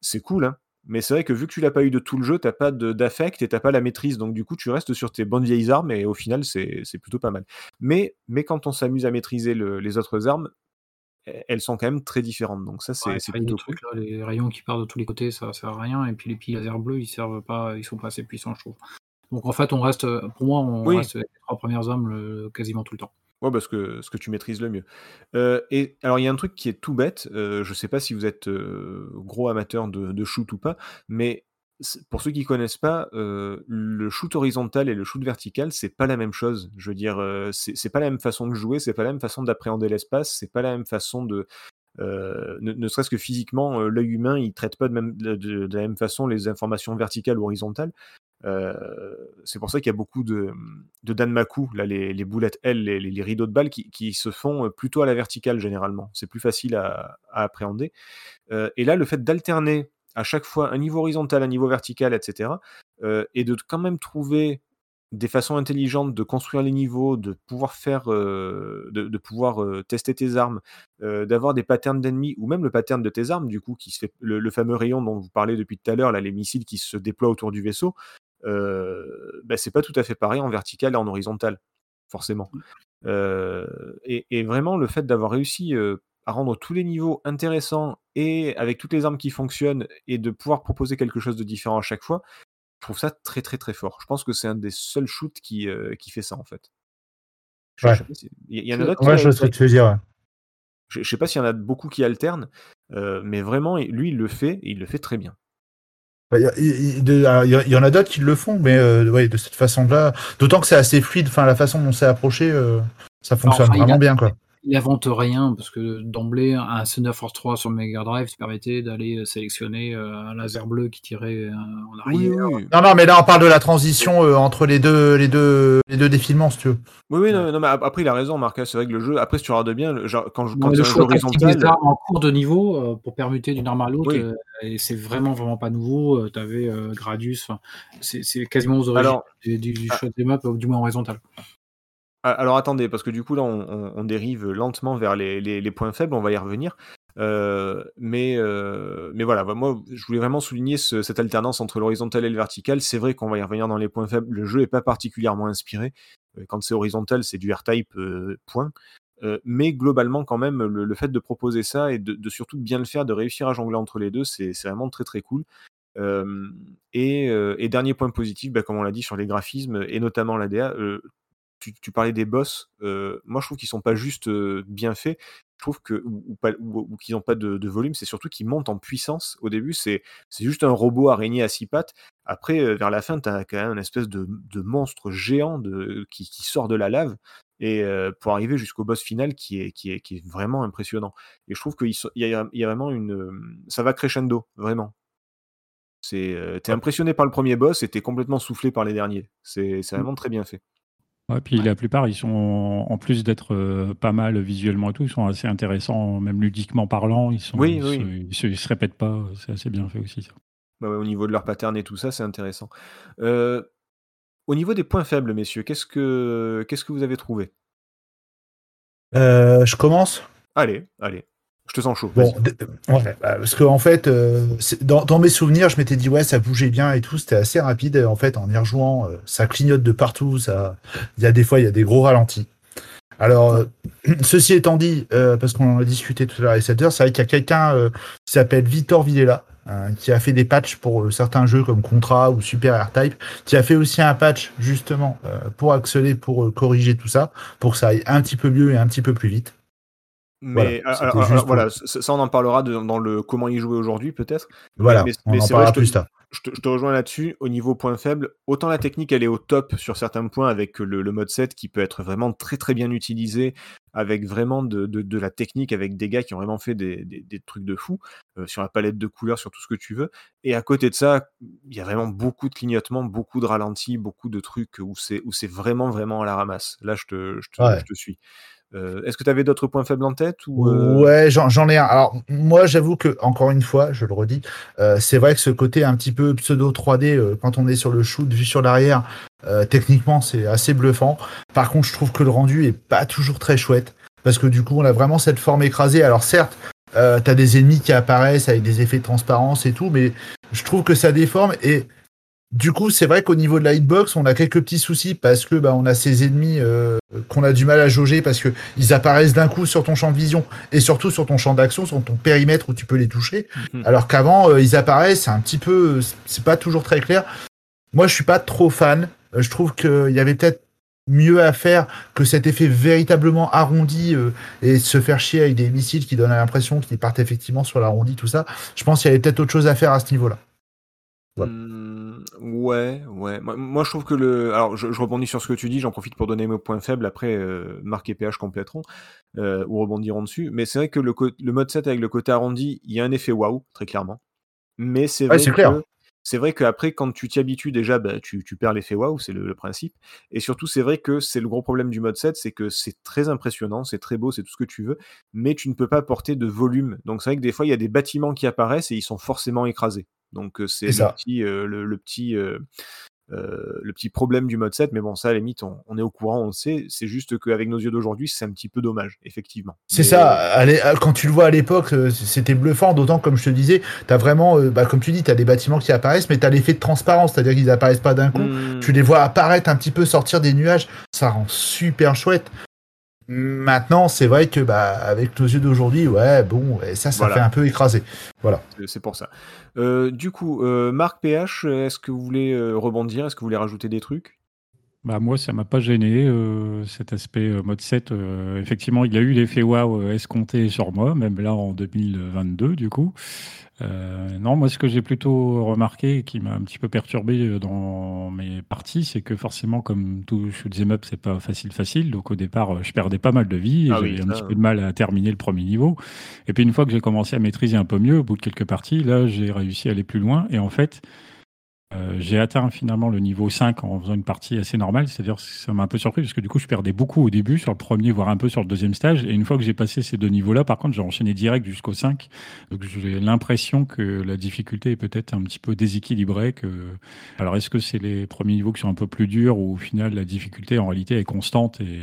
C'est cool, hein. Mais c'est vrai que vu que tu l'as pas eu de tout le jeu, t'as pas d'affect et t'as pas la maîtrise, donc du coup tu restes sur tes bonnes vieilles armes et au final c'est plutôt pas mal. Mais, mais quand on s'amuse à maîtriser le- les autres armes, e- elles sont quand même très différentes, donc ça c'est Ouais, plutôt cool. trucs, là, les rayons qui partent de tous les côtés, ça sert à rien. Et puis les piles laser bleus, ils servent pas, ils sont pas assez puissants, je trouve. Donc en fait, on reste, pour moi, on Oui. reste les trois premières armes le- quasiment tout le temps. Ouais, parce que ce que tu maîtrises le mieux. Euh, et alors, il y a un truc qui est tout bête. euh, je sais pas si vous êtes euh, gros amateur de, shoot ou pas, mais pour ceux qui connaissent pas, le shoot horizontal et le shoot vertical, c'est pas la même chose. Je veux dire, c'est pas la même façon de jouer, c'est pas la même façon d'appréhender l'espace, c'est pas la même façon de. ne, ne serait-ce que physiquement, l'œil humain, il traite pas de, même, de la même façon les informations verticales ou horizontales. C'est pour ça qu'il y a beaucoup de, de Danmaku, là, les, boulettes L, les, rideaux de balles qui, qui se font plutôt à la verticale généralement. C'est plus facile à, à appréhender. Et là, le fait d'alterner à chaque fois un niveau horizontal, un niveau vertical, etc., et de quand même trouver des façons intelligentes de construire les niveaux, de pouvoir faire, de, de pouvoir tester tes armes, d'avoir des patterns d'ennemis ou même le pattern de tes armes, du coup, qui se fait le, le fameux rayon dont vous parlez depuis tout à l'heure, là, les missiles qui se déploient autour du vaisseau. Euh, bah, c'est pas tout à fait pareil en vertical et en horizontal, forcément. Euh, et, et vraiment, le fait d'avoir réussi euh, à rendre tous les niveaux intéressants et avec toutes les armes qui fonctionnent et de pouvoir proposer quelque chose de différent à chaque fois, je trouve ça très très très fort. Je pense que c'est un des seuls shoots qui, qui fait ça en fait. Je- Ouais. sais y, en a d'autres Ouais, je sais dire. ouais. je, je sais pas s'il y en a beaucoup qui alternent, mais vraiment, lui, il le fait et il le fait très bien. Bah, Il y, a- il y- en a d'autres qui le font, mais euh, ouais, de cette façon-là. D'autant que c'est assez fluide. Enfin, la façon dont c'est approché, euh, ça fonctionne enfin, vraiment a- bien, quoi. Il invente rien parce que d'emblée, un Thunder Force 3 sur le Mega Drive permettait d'aller sélectionner euh, un laser bleu qui tirait euh, en arrière. oui. Non, non, mais là, on parle de la transition euh, entre les deux, les deux, les deux défilements, si tu veux. Oui, oui, non, non, mais ap- après, il a raison, Marc. hein, C'est vrai que le jeu, après, si tu regardes bien, le- genre, quand, quand le un jeu choix horizontal. armes en cours de niveau euh, pour permuter d'une arme à l'autre, Oui. euh, et c'est vraiment vraiment pas nouveau. tu avais Gradius, c'est quasiment aux origines Alors- du, du, du Ah. shot des maps, du moins horizontal. Ah, Alors attendez, parce que du coup là on, dérive lentement vers les, points faibles, on va y revenir. Euh, mais, euh, mais voilà, moi je voulais vraiment souligner ce- cette alternance entre l'horizontal et le vertical. C'est vrai qu'on va y revenir dans les points faibles. Le jeu est pas particulièrement inspiré. Euh, Quand c'est horizontal, c'est du R-Type, point. Mais globalement, quand même, le, fait de proposer ça et de, surtout bien le faire, de réussir à jongler entre les deux, c'est vraiment très très cool. Et, dernier point positif, bah, comme on l'a dit sur les graphismes et notamment l'ADA, tu, tu parlais des boss. euh, moi, je trouve qu'ils sont pas juste euh, bien faits. Je trouve que ou, ou pas- ou- ou qu'ils n'ont pas de, de volume. C'est surtout qu'ils montent en puissance. Au début, c'est c'est juste un robot araignée à six pattes. Après, euh, vers la fin, tu as quand même une espèce de, de monstre géant de, qui, qui sort de la lave. Et pour arriver jusqu'au boss final qui est, qui, est, qui est vraiment impressionnant. Et je trouve qu'il y y a vraiment une. Ça va crescendo, vraiment. C'est, t'es impressionné par le premier boss et t'es complètement soufflé par les derniers. C'est c'est vraiment très bien fait. Ouais, puis la plupart, ils sont, en plus d'être euh, pas mal visuellement et tout, ils sont assez intéressants, même ludiquement parlant. Ils, sont, Oui, ils, oui. Se, ils, se, ils se répètent pas, c'est assez bien fait aussi. Ça. Ouais, au niveau de leur pattern et tout ça, c'est intéressant. Euh, au niveau des points faibles, messieurs, qu'est-ce que qu'est-ce que vous avez trouvé? Euh, je commence? Allez, allez, je te sens chaud. Bon, ouais, bah, parce que en fait, euh, dans, dans mes souvenirs, je m'étais dit ouais, ça bougeait bien et tout, c'était assez rapide. Et en fait, en y rejouant, euh, ça clignote de partout. Ça, il y a des fois, il y a des gros ralentis. Alors, euh, ceci étant dit, euh, parce qu'on en a discuté tout à l'heure avec cette heure, c'est vrai qu'il y a quelqu'un euh, qui s'appelle Victor Villela, euh, qui a fait des patchs pour euh, certains jeux comme Contra ou Super R-Type, qui a fait aussi un patch justement euh, pour accélérer, pour euh, corriger tout ça, pour que ça aille un petit peu mieux et un petit peu plus vite. Mais Voilà, alors, c'était alors, juste alors, pour- voilà, ça, on en parlera de- dans le comment y jouer aujourd'hui peut-être. Voilà, mais- on mais en vrai, parlera je te- plus tard. Je te, je te rejoins là-dessus. Au niveau point faible, autant la technique elle est au top sur certains points avec le, le mode 7 qui peut être vraiment très très bien utilisé, avec vraiment de, de, de la technique, avec des gars qui ont vraiment fait des, des, des trucs de fou euh, sur la palette de couleurs, sur tout ce que tu veux. Et à côté de ça, il y a vraiment beaucoup de clignotements, beaucoup de ralentis, beaucoup de trucs où c'est où c'est vraiment vraiment à la ramasse. Là, je te, je te, Ouais. je te suis. Euh, Est-ce que tu avais d'autres points faibles en tête euh, Ouais, j'en ai un. Alors, moi, j'avoue que, encore une fois, je le redis, euh, c'est vrai que ce côté un petit peu pseudo 3D, euh, quand on est sur le shoot vu sur l'arrière, techniquement, c'est assez bluffant. Par contre, je trouve que le rendu est pas toujours très chouette. Parce que du coup, on a vraiment cette forme écrasée. Alors, certes, t'as des ennemis qui apparaissent avec des effets de transparence et tout, mais je trouve que ça déforme. Et du coup, c'est vrai qu'au niveau de la hitbox, on a quelques petits soucis parce que bah, on a ces ennemis euh, qu'on a du mal à jauger parce que ils apparaissent d'un coup sur ton champ de vision et surtout sur ton champ d'action, sur ton périmètre où tu peux les toucher. Mhm. Alors qu'avant, euh, ils apparaissent, c'est un petit peu, c'est pas toujours très clair. Moi, je suis pas trop fan. Euh, Je trouve qu'il y avait peut-être mieux à faire que cet effet véritablement arrondi euh, et se faire chier avec des missiles qui donnent l'impression qu'ils partent effectivement sur l'arrondi, tout ça. Je pense qu'il y avait peut-être autre chose à faire à ce niveau-là. Ouais. Hmm, ouais, ouais. Moi, moi, je trouve que le. Alors, je, je rebondis sur ce que tu dis, j'en profite pour donner mes points faibles. Après, euh, Marc et PH compléteront euh, ou rebondiront dessus. Mais c'est vrai que le, mode 7 avec le côté arrondi, il y a un effet waouh, très clairement. Mais c'est vrai que. C'est vrai qu'après, quand tu t'y habitues déjà, bah, tu, tu perds l'effet waouh, c'est le, le principe. Et surtout, c'est vrai que c'est le gros problème du mode 7, c'est que c'est très impressionnant, c'est très beau, c'est tout ce que tu veux, mais tu ne peux pas porter de volume. Donc c'est vrai que des fois, il y a des bâtiments qui apparaissent et ils sont forcément écrasés. Donc c'est le petit, le, le petit, euh, le petit problème du mode 7, mais bon, ça, à la limite, on, on est au courant, on le sait. C'est juste qu'avec nos yeux d'aujourd'hui, c'est un petit peu dommage, effectivement. C'est Mais- ça. Quand tu le vois à l'époque, c'était bluffant. D'autant, comme je te disais, t'as vraiment, euh, bah, comme tu dis, t'as des bâtiments qui apparaissent, mais t'as l'effet de transparence, c'est-à-dire qu'ils apparaissent pas d'un coup. Tu les vois apparaître un petit peu, sortir des nuages. Ça rend super chouette. Maintenant, c'est vrai que, bah, avec nos yeux d'aujourd'hui, ouais, bon, et ça, ça Voilà. fait un peu écraser. C'est- C'est pour ça. Euh, du coup, euh, Marc PH, est-ce que vous voulez euh, rebondir? Est-ce que vous voulez rajouter des trucs? Bah moi, ça m'a pas gêné, euh, cet aspect euh, mode 7. euh, effectivement, il y a eu l'effet waouh escompté sur moi, même là en 2022, du coup. Non, moi, ce que j'ai plutôt remarqué et qui m'a un petit peu perturbé dans mes parties, c'est que forcément, comme tout shoot'em up, c'est pas facile, facile. Donc, au départ, je perdais pas mal de vie et Ah j'avais un petit peu de mal à terminer le premier niveau. Et puis, une fois que j'ai commencé à maîtriser un peu mieux, au bout de quelques parties, là, j'ai réussi à aller plus loin. Et en fait, euh, j'ai atteint finalement le niveau 5 en faisant une partie assez normale, c'est-à-dire que ça m'a un peu surpris parce que du coup je perdais beaucoup au début sur le premier, voire un peu sur le deuxième stage. Et une fois que j'ai passé ces deux niveaux-là, par contre, j'ai enchaîné direct jusqu'au 5. Donc j'ai l'impression que la difficulté est peut-être un petit peu déséquilibrée. Que... Alors est-ce que c'est les premiers niveaux qui sont un peu plus durs ou au final la difficulté en réalité est constante et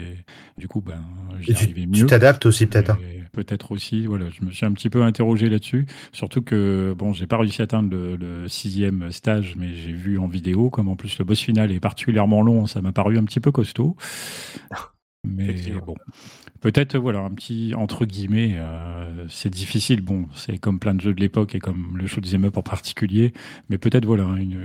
du coup ben, j'y tu arrivais tu mieux. t'adaptes aussi, peut-être. hein. Peut-être aussi, voilà, je me suis un petit peu interrogé là-dessus. Surtout que, bon, j'ai pas réussi à atteindre le, le sixième stage, mais j'ai vu en vidéo, comme en plus le boss final est particulièrement long, ça m'a paru un petit peu costaud. Mais bon, peut-être, voilà, un petit, entre guillemets, euh, c'est difficile, bon, c'est comme plein de jeux de l'époque et comme le shoot'em up en particulier, mais peut-être, voilà, une,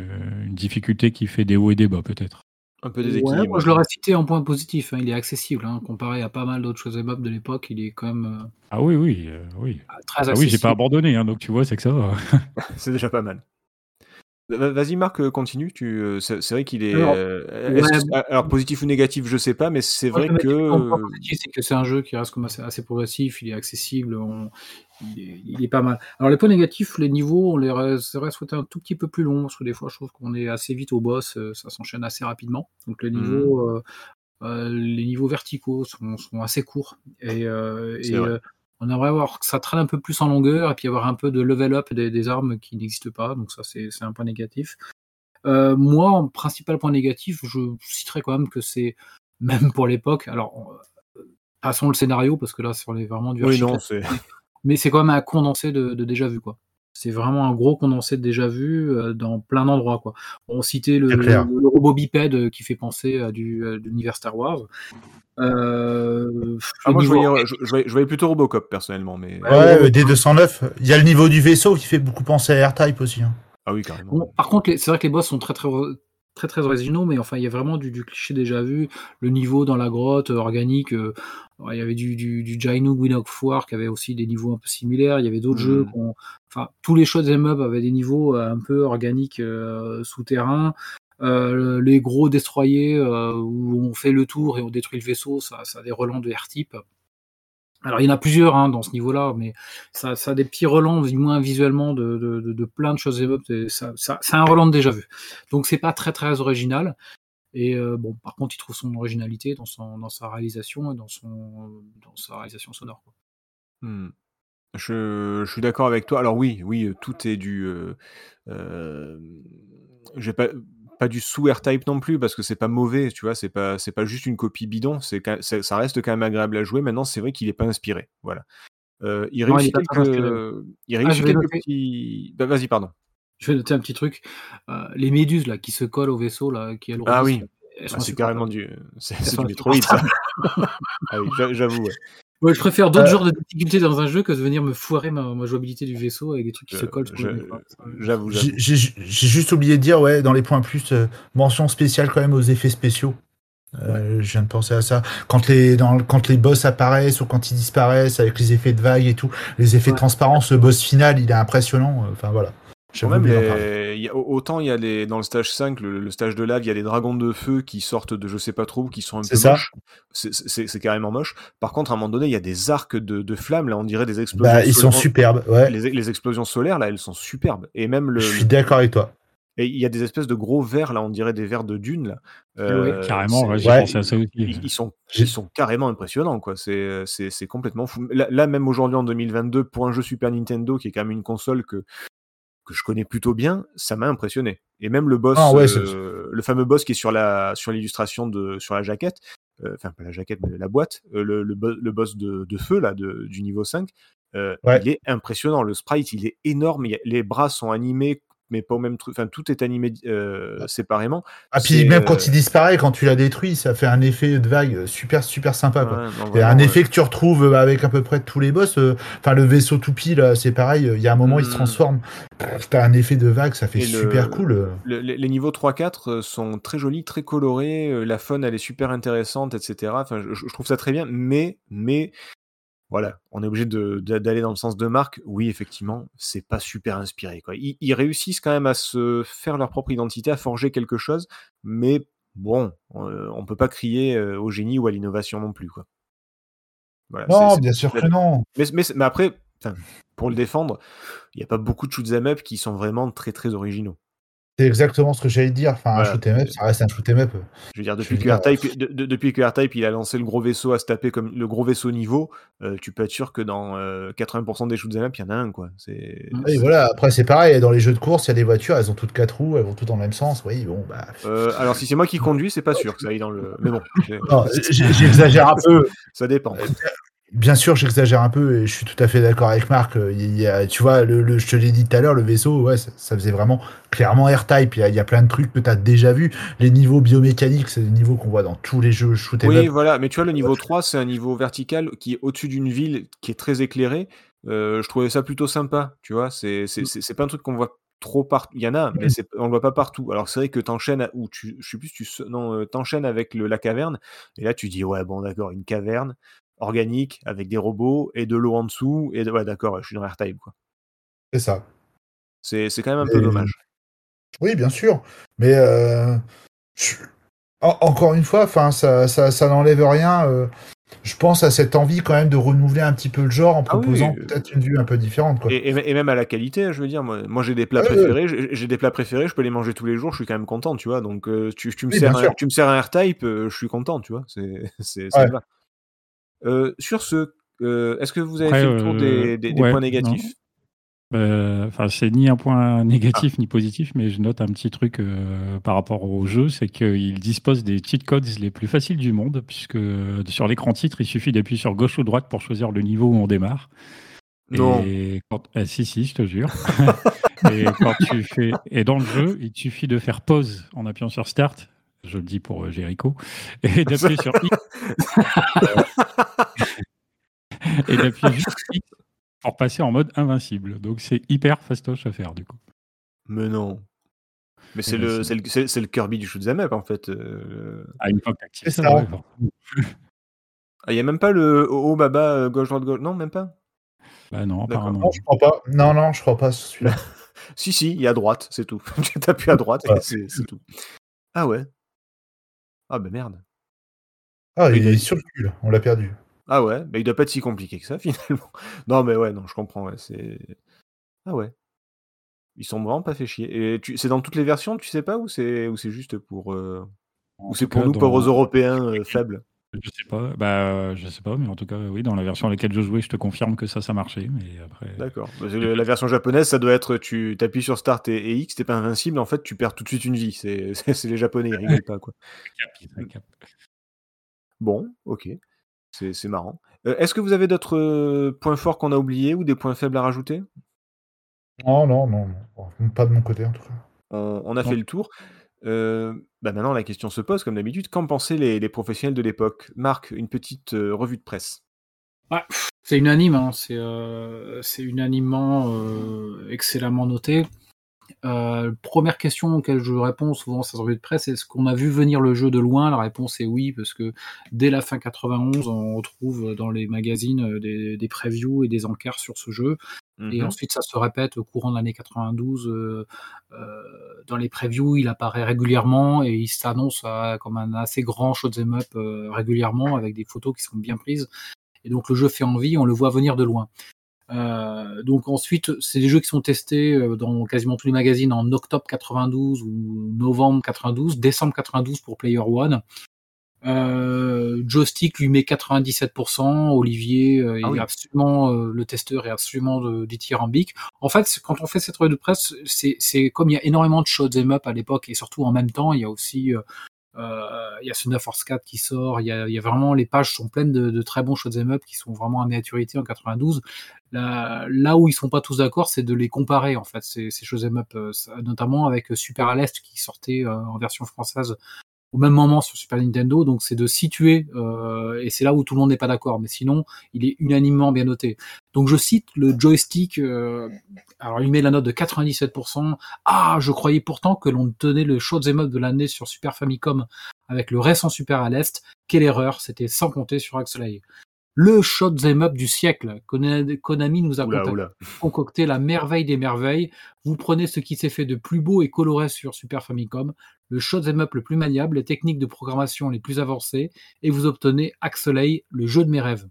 une difficulté qui fait des hauts et des bas, peut-être. Un peu Ouais, déséquilibré. moi, je l'aurais cité en point positif. hein, il est accessible. hein, comparé à pas mal d'autres choses de l'époque, il est quand même Ah oui, oui, euh, oui. euh, très Ah oui, accessible. j'ai pas abandonné, hein, donc tu vois, c'est que ça va. C'est déjà pas mal. Va- Vas-y Marc, euh, continue. Tu, euh, c'est vrai qu'il est. Alors, euh, est-ce ouais, que- alors positif ou négatif, je sais pas, mais c'est vrai que. c'est que c'est un jeu qui reste comme assez, assez progressif, il est accessible, on- il, est, il est pas mal. Alors les points négatifs, les niveaux, on les reste, reste souhaité un tout petit peu plus long, parce que des fois je trouve qu'on est assez vite au boss, ça s'enchaîne assez rapidement. Donc les Mhm. niveaux, euh, les niveaux verticaux sont, sont assez courts et, euh, et, euh, on aimerait avoir que ça traîne un peu plus en longueur et puis avoir un peu de level up des, des armes qui n'existent pas. Donc ça c'est un point négatif. Euh, moi, en principal point négatif, je citerai quand même que c'est même pour l'époque. Alors, euh, passons le scénario parce que là, c'est on est vraiment du Oui, non, c'est. mais c'est quand même un condensé de, de déjà vu quoi. C'est vraiment un gros condensé de déjà vu euh, dans plein d'endroits quoi. On citait le, robot bipède euh, qui fait penser à du, à l'univers Star Wars. Euh, Ah, je voyais, je, je voyais- je voyais plutôt Robocop personnellement, mais Ouais, euh, D209. Il y a le niveau du vaisseau qui fait beaucoup penser à R-Type aussi. hein. ah oui carrément. Bon, par contre, les- c'est vrai que les boss sont très très très très originaux, mais enfin, il y a vraiment du, du cliché déjà vu. Le niveau dans la grotte euh, organique, euh, il y avait du, du, du Jainu Gwyn of War qui avait aussi des niveaux un peu similaires. Il y avait d'autres Mhm. jeux, qu'on- enfin, tous les shots up avaient des niveaux euh, un peu organiques souterrains. Euh, les gros destroyers euh, où on fait le tour et on détruit le vaisseau, ça, ça a des relents de R-Type. Alors il y en a plusieurs hein, dans ce niveau-là, mais ça, ça a des petits relents, du moins visuellement, de, plein de choses. Ça, ça, c'est un relant de déjà vu. Donc c'est pas très très original. Et euh, bon, par contre, il trouve son originalité dans, son, dans sa réalisation dans, son, dans sa réalisation sonore. Hmm. Je, je suis d'accord avec toi. Alors oui, oui, tout est du. Euh, euh, j'ai pas, pas du sous R-Type non plus parce que c'est pas mauvais, tu vois. C'est pas, c'est pas juste une copie bidon. C'est, ça reste quand même agréable à jouer. Maintenant, c'est vrai qu'il est pas inspiré. Voilà. Euh, il Non, réussit quelques, il Ah, réussit quelques noter. petits. Bah, vas-y, pardon. Je vais noter un petit truc. Euh, les méduses là qui se collent au vaisseau là, qui elles Ah oui. elles Ah, sont c'est carrément du, c'est, du Metroid ça. Ah oui, j'a- j'avoue. ouais. Ouais, je préfère d'autres Euh, genres de difficultés dans un jeu que de venir me foirer ma, ma jouabilité du vaisseau avec des trucs qui se Je- collent. j'avoue, j'avoue. J'ai juste oublié de dire, ouais, dans les points plus, euh, mention spéciale quand même aux effets spéciaux. Euh, Je viens de penser à ça. Quand les, dans, quand les boss apparaissent ou quand ils disparaissent avec les effets de vague et tout, les effets de transparence, le boss final, il est impressionnant. Enfin voilà. Même, les- y a- autant il y a les, dans le stage 5, le, le stage de lave, il y a des dragons de feu qui sortent de je sais pas trop où, qui sont un peu ça. moches. C'est- carrément moche. Par contre, à un moment donné, il y a des arcs de, de flammes, là, on dirait des explosions. Bah, ils sont superbes. Ouais. Les, les explosions solaires, là, elles sont superbes. Et même le. Je suis d'accord avec toi. Et il y a des espèces de gros vers, là, on dirait des vers de dunes, là. Euh, Carrément, ouais, j'ai ouais. pensé à ça aussi. ils, ils sont, J'ai- ils sont carrément impressionnants, quoi. C'est complètement fou. Là, là, même aujourd'hui, en 2022, pour un jeu Super Nintendo, qui est quand même une console que, que je connais plutôt bien, ça m'a impressionné. Et même le boss, Ah ouais, euh, le fameux boss qui est sur la sur l'illustration de sur la jaquette, euh, enfin pas la jaquette, mais la boîte, euh, le, le, bo- le boss de, de feu là, de, du niveau 5, euh, Ouais. il est impressionnant. Le sprite, il est énorme. il y a- les bras sont animés, mais pas au même truc. Enfin, tout est animé euh, séparément. Ah, puis même euh, quand il disparaît, quand tu l'as détruit, ça fait un effet de vague euh, super, super sympa. Quoi. Ouais, non, un effet que tu retrouves euh, avec à peu près tous les boss. euh, Enfin, le vaisseau toupie, là, c'est pareil. euh, Il y a un moment, il se Mm. transforme. T'as un effet de vague, ça fait Et le- super cool. euh. Le- les, les niveaux 3-4 euh, sont très jolis, très colorés, euh, la faune elle est super intéressante, etc. Enfin, je, je trouve ça très bien, mais, mais voilà, on est obligé de- de- d'aller dans le sens de Marc. Oui, effectivement, c'est pas super inspiré. Quoi. Ils, ils réussissent quand même à se faire leur propre identité, à forger quelque chose, mais bon, euh, on peut pas crier euh, au génie ou à l'innovation non plus. Quoi. Voilà, c'est- Non, bien sûr que non. mais, mais, mais après, pour le défendre, il n'y a pas beaucoup de shoot'em up qui sont vraiment très très originaux. C'est exactement ce que j'allais dire. Enfin, Voilà. un shoot'em up, ça reste un shoot'em up. Je veux dire, depuis que R-Type, de- de- depuis que R-Type, il a lancé le gros vaisseau à se taper comme le gros vaisseau niveau, euh, tu peux être sûr que dans euh, 80% des shoot'em up, il y en a un, quoi. C'est, Et voilà, après, c'est pareil. Dans les jeux de course, il y a des voitures, elles ont toutes quatre roues, elles vont toutes dans le même sens. Oui, bon, bah. Euh, alors, si c'est moi qui conduis, c'est pas sûr que ça aille dans le. Mais bon, j'exagère un peu. ça dépend. Bien sûr, j'exagère un peu et je suis tout à fait d'accord avec Marc. euh, Il y a, tu vois, le, le- je te l'ai dit tout à l'heure, le vaisseau, ouais, ça, ça faisait vraiment clairement R-Type. Il il y a plein de trucs que tu as déjà vu. Les niveaux biomécaniques, c'est des niveaux qu'on voit dans tous les jeux shoot Oui, up. voilà, mais tu vois, le niveau 3, c'est un niveau vertical qui est au-dessus d'une ville qui est très éclairée. Euh, je trouvais ça plutôt sympa, tu vois. C'est, c'est, c'est, c'est pas un truc qu'on voit trop partout. Il y en a, mais c'est, on le voit pas partout. Alors, c'est vrai que t'enchaînes, ou tu, je sais plus, tu, non, euh, t'enchaînes avec le, la caverne, et là, tu dis, ouais, bon, d'accord, une caverne organique avec des robots et de l'eau en dessous, et de- ouais, d'accord, je suis dans Airtime, quoi. C'est ça. C'est, c'est quand même un peu dommage. Oui, bien sûr. Mais euh, je- en- encore une fois, ça, ça, ça n'enlève rien. euh, je pense à cette envie quand même de renouveler un petit peu le genre en Ah oui, proposant euh, peut-être une vue un peu différente. Quoi. Et, et- et même à la qualité, je veux dire, moi, moi j'ai des plats Ouais, préférés, j'ai j'ai des plats préférés, je peux les manger tous les jours, je suis quand même content, tu vois. Donc tu, tu me Oui, sers un, sûr. tu me sers un R-Type, euh, je suis content, tu vois. C'est, Ouais. Euh, sur ce, euh, est-ce que vous avez Après, fait le tour euh, des, des- des ouais, points non. négatifs? Euh, Enfin, c'est ni un point négatif ni positif, mais je note un petit truc euh, par rapport au jeu, c'est qu'il dispose des cheat codes les plus faciles du monde, puisque sur l'écran titre, il suffit d'appuyer sur gauche ou droite pour choisir le niveau où on démarre. Non. Et quand... ah, si, si, je te jure. et quand tu fais, et dans le jeu, il suffit de faire pause en appuyant sur Start. Je le dis pour euh, Jericho, et d'appuyer sur X. et d'appuyer juste X pour passer en mode invincible. Donc c'est hyper fastoche à faire du coup. Mais non. Mais c'est le, c'est- c'est le, c'est- c'est le Kirby du shoot'em up en fait. euh. À une fois que ça, ouais. Ah, il y a même pas le haut, baba, euh, gauche, droite, gauche. Non, même pas? Bah non, apparemment. Non, je crois pas. Non, non, je crois pas celui-là. Si, si, il y a à droite, c'est tout. tu t'appuies à droite et Ouais. c'est c'est tout. Ah ouais. Ah bah merde. Ah, Oui, il il- est sur le cul, là. on l'a perdu. Ah ouais, bah il doit pas être si compliqué que ça finalement. Non mais ouais, non, je comprends. ouais, c'est. Ah ouais. Ils sont vraiment pas fait chier. Et tu... c'est dans toutes les versions, tu sais pas, ou c'est ou c'est juste pour. euh, Ou c'est pour cas, nous, pauvres Européens euh, faibles? Je sais pas, bah je sais pas, mais en tout cas, oui, dans la version à laquelle je jouais, je te confirme que ça, ça marchait. Mais après, D'accord. Que La version japonaise, ça doit être tu t'appuies sur Start et, et X, t'es pas invincible, en fait, tu perds tout de suite une vie. C'est les Japonais, ils rigolent pas, quoi. cap. Bon, ok. C'est c'est marrant. Euh, Est-ce que vous avez d'autres euh, points forts qu'on a oubliés ou des points faibles à rajouter? Non, non, non, Pas de mon côté, en tout cas. on, on a Non. fait le tour. Euh, bah maintenant, la question se pose, comme d'habitude. Qu'en pensaient les, professionnels de l'époque? Marc, une petite euh, revue de presse. C'est unanime, hein, c'est euh, c'est unanimement euh, excellemment noté. Première question auquel je réponds souvent sur revue de presse, est-ce qu'on a vu venir le jeu de loin? La réponse est oui, parce que dès la fin 91, on retrouve dans les magazines des, des previews et des encarts sur ce jeu. Et Mhm. ensuite, ça se répète au courant de l'année 92. euh, euh, dans les previews, il apparaît régulièrement et il s'annonce comme un assez grand shoot'em up euh, régulièrement avec des photos qui sont bien prises. Et donc le jeu fait envie, on le voit venir de loin. Euh, donc ensuite, c'est des jeux qui sont testés euh, dans quasiment tous les magazines en octobre 92 ou novembre 92, décembre 92 pour Player One. Euh, Joystick lui met 97%, Olivier euh, Ah est oui. absolument euh, le testeur est absolument dithyrambique. En fait, quand on fait cette revue de presse, c'est comme il y a énormément de shoot'em up à l'époque et surtout en même temps, il y a aussi euh, euh, il y a ce 9 Force 4 qui sort, il y a, il y a vraiment les pages sont pleines de, de très bons shoot'em up qui sont vraiment à maturité en 92. Là, là où ils sont pas tous d'accord, c'est de les comparer en fait ces, ces shoot'em up, euh, notamment avec Super à l'Est qui sortait euh, en version française au même moment sur Super Nintendo. Donc c'est de situer, euh, et c'est là où tout le monde n'est pas d'accord. Mais sinon, il est unanimement bien noté. Donc je cite le joystick. euh, alors il met la note de 97%. Ah, je croyais pourtant que l'on tenait le shoot'em up de l'année sur Super Famicom avec le récent Super à l'Est. Quelle erreur, c'était sans compter sur Axelay. Le shoot'em up du siècle. Kona- Konami nous a Oula, contacté oula. concocté la merveille des merveilles. Vous prenez ce qui s'est fait de plus beau et coloré sur Super Famicom, le shoot'em up le plus maniable, les techniques de programmation les plus avancées, et vous obtenez Axelay, le jeu de mes rêves.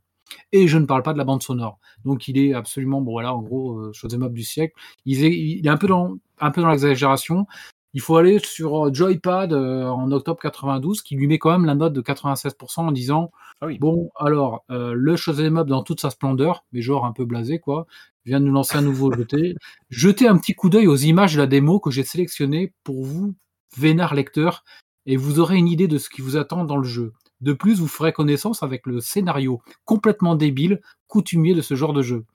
Et je ne parle pas de la bande sonore. Donc il est absolument, bon voilà, en gros, euh, shoot'em up du siècle. Il est, il est un peu dans, un peu dans l'exagération. Il faut aller sur euh, Joypad euh, en octobre 92, qui lui met quand même la note de 96% en disant Ah oui. Bon, alors, euh, le shoot'em up dans toute sa splendeur, mais genre un peu blasé, quoi, vient de nous lancer un nouveau jeté. Jetez un petit coup d'œil aux images de la démo que j'ai sélectionnées pour vous, vénard lecteur, et vous aurez une idée de ce qui vous attend dans le jeu. De plus, vous ferez connaissance avec le scénario complètement débile, coutumier de ce genre de jeu.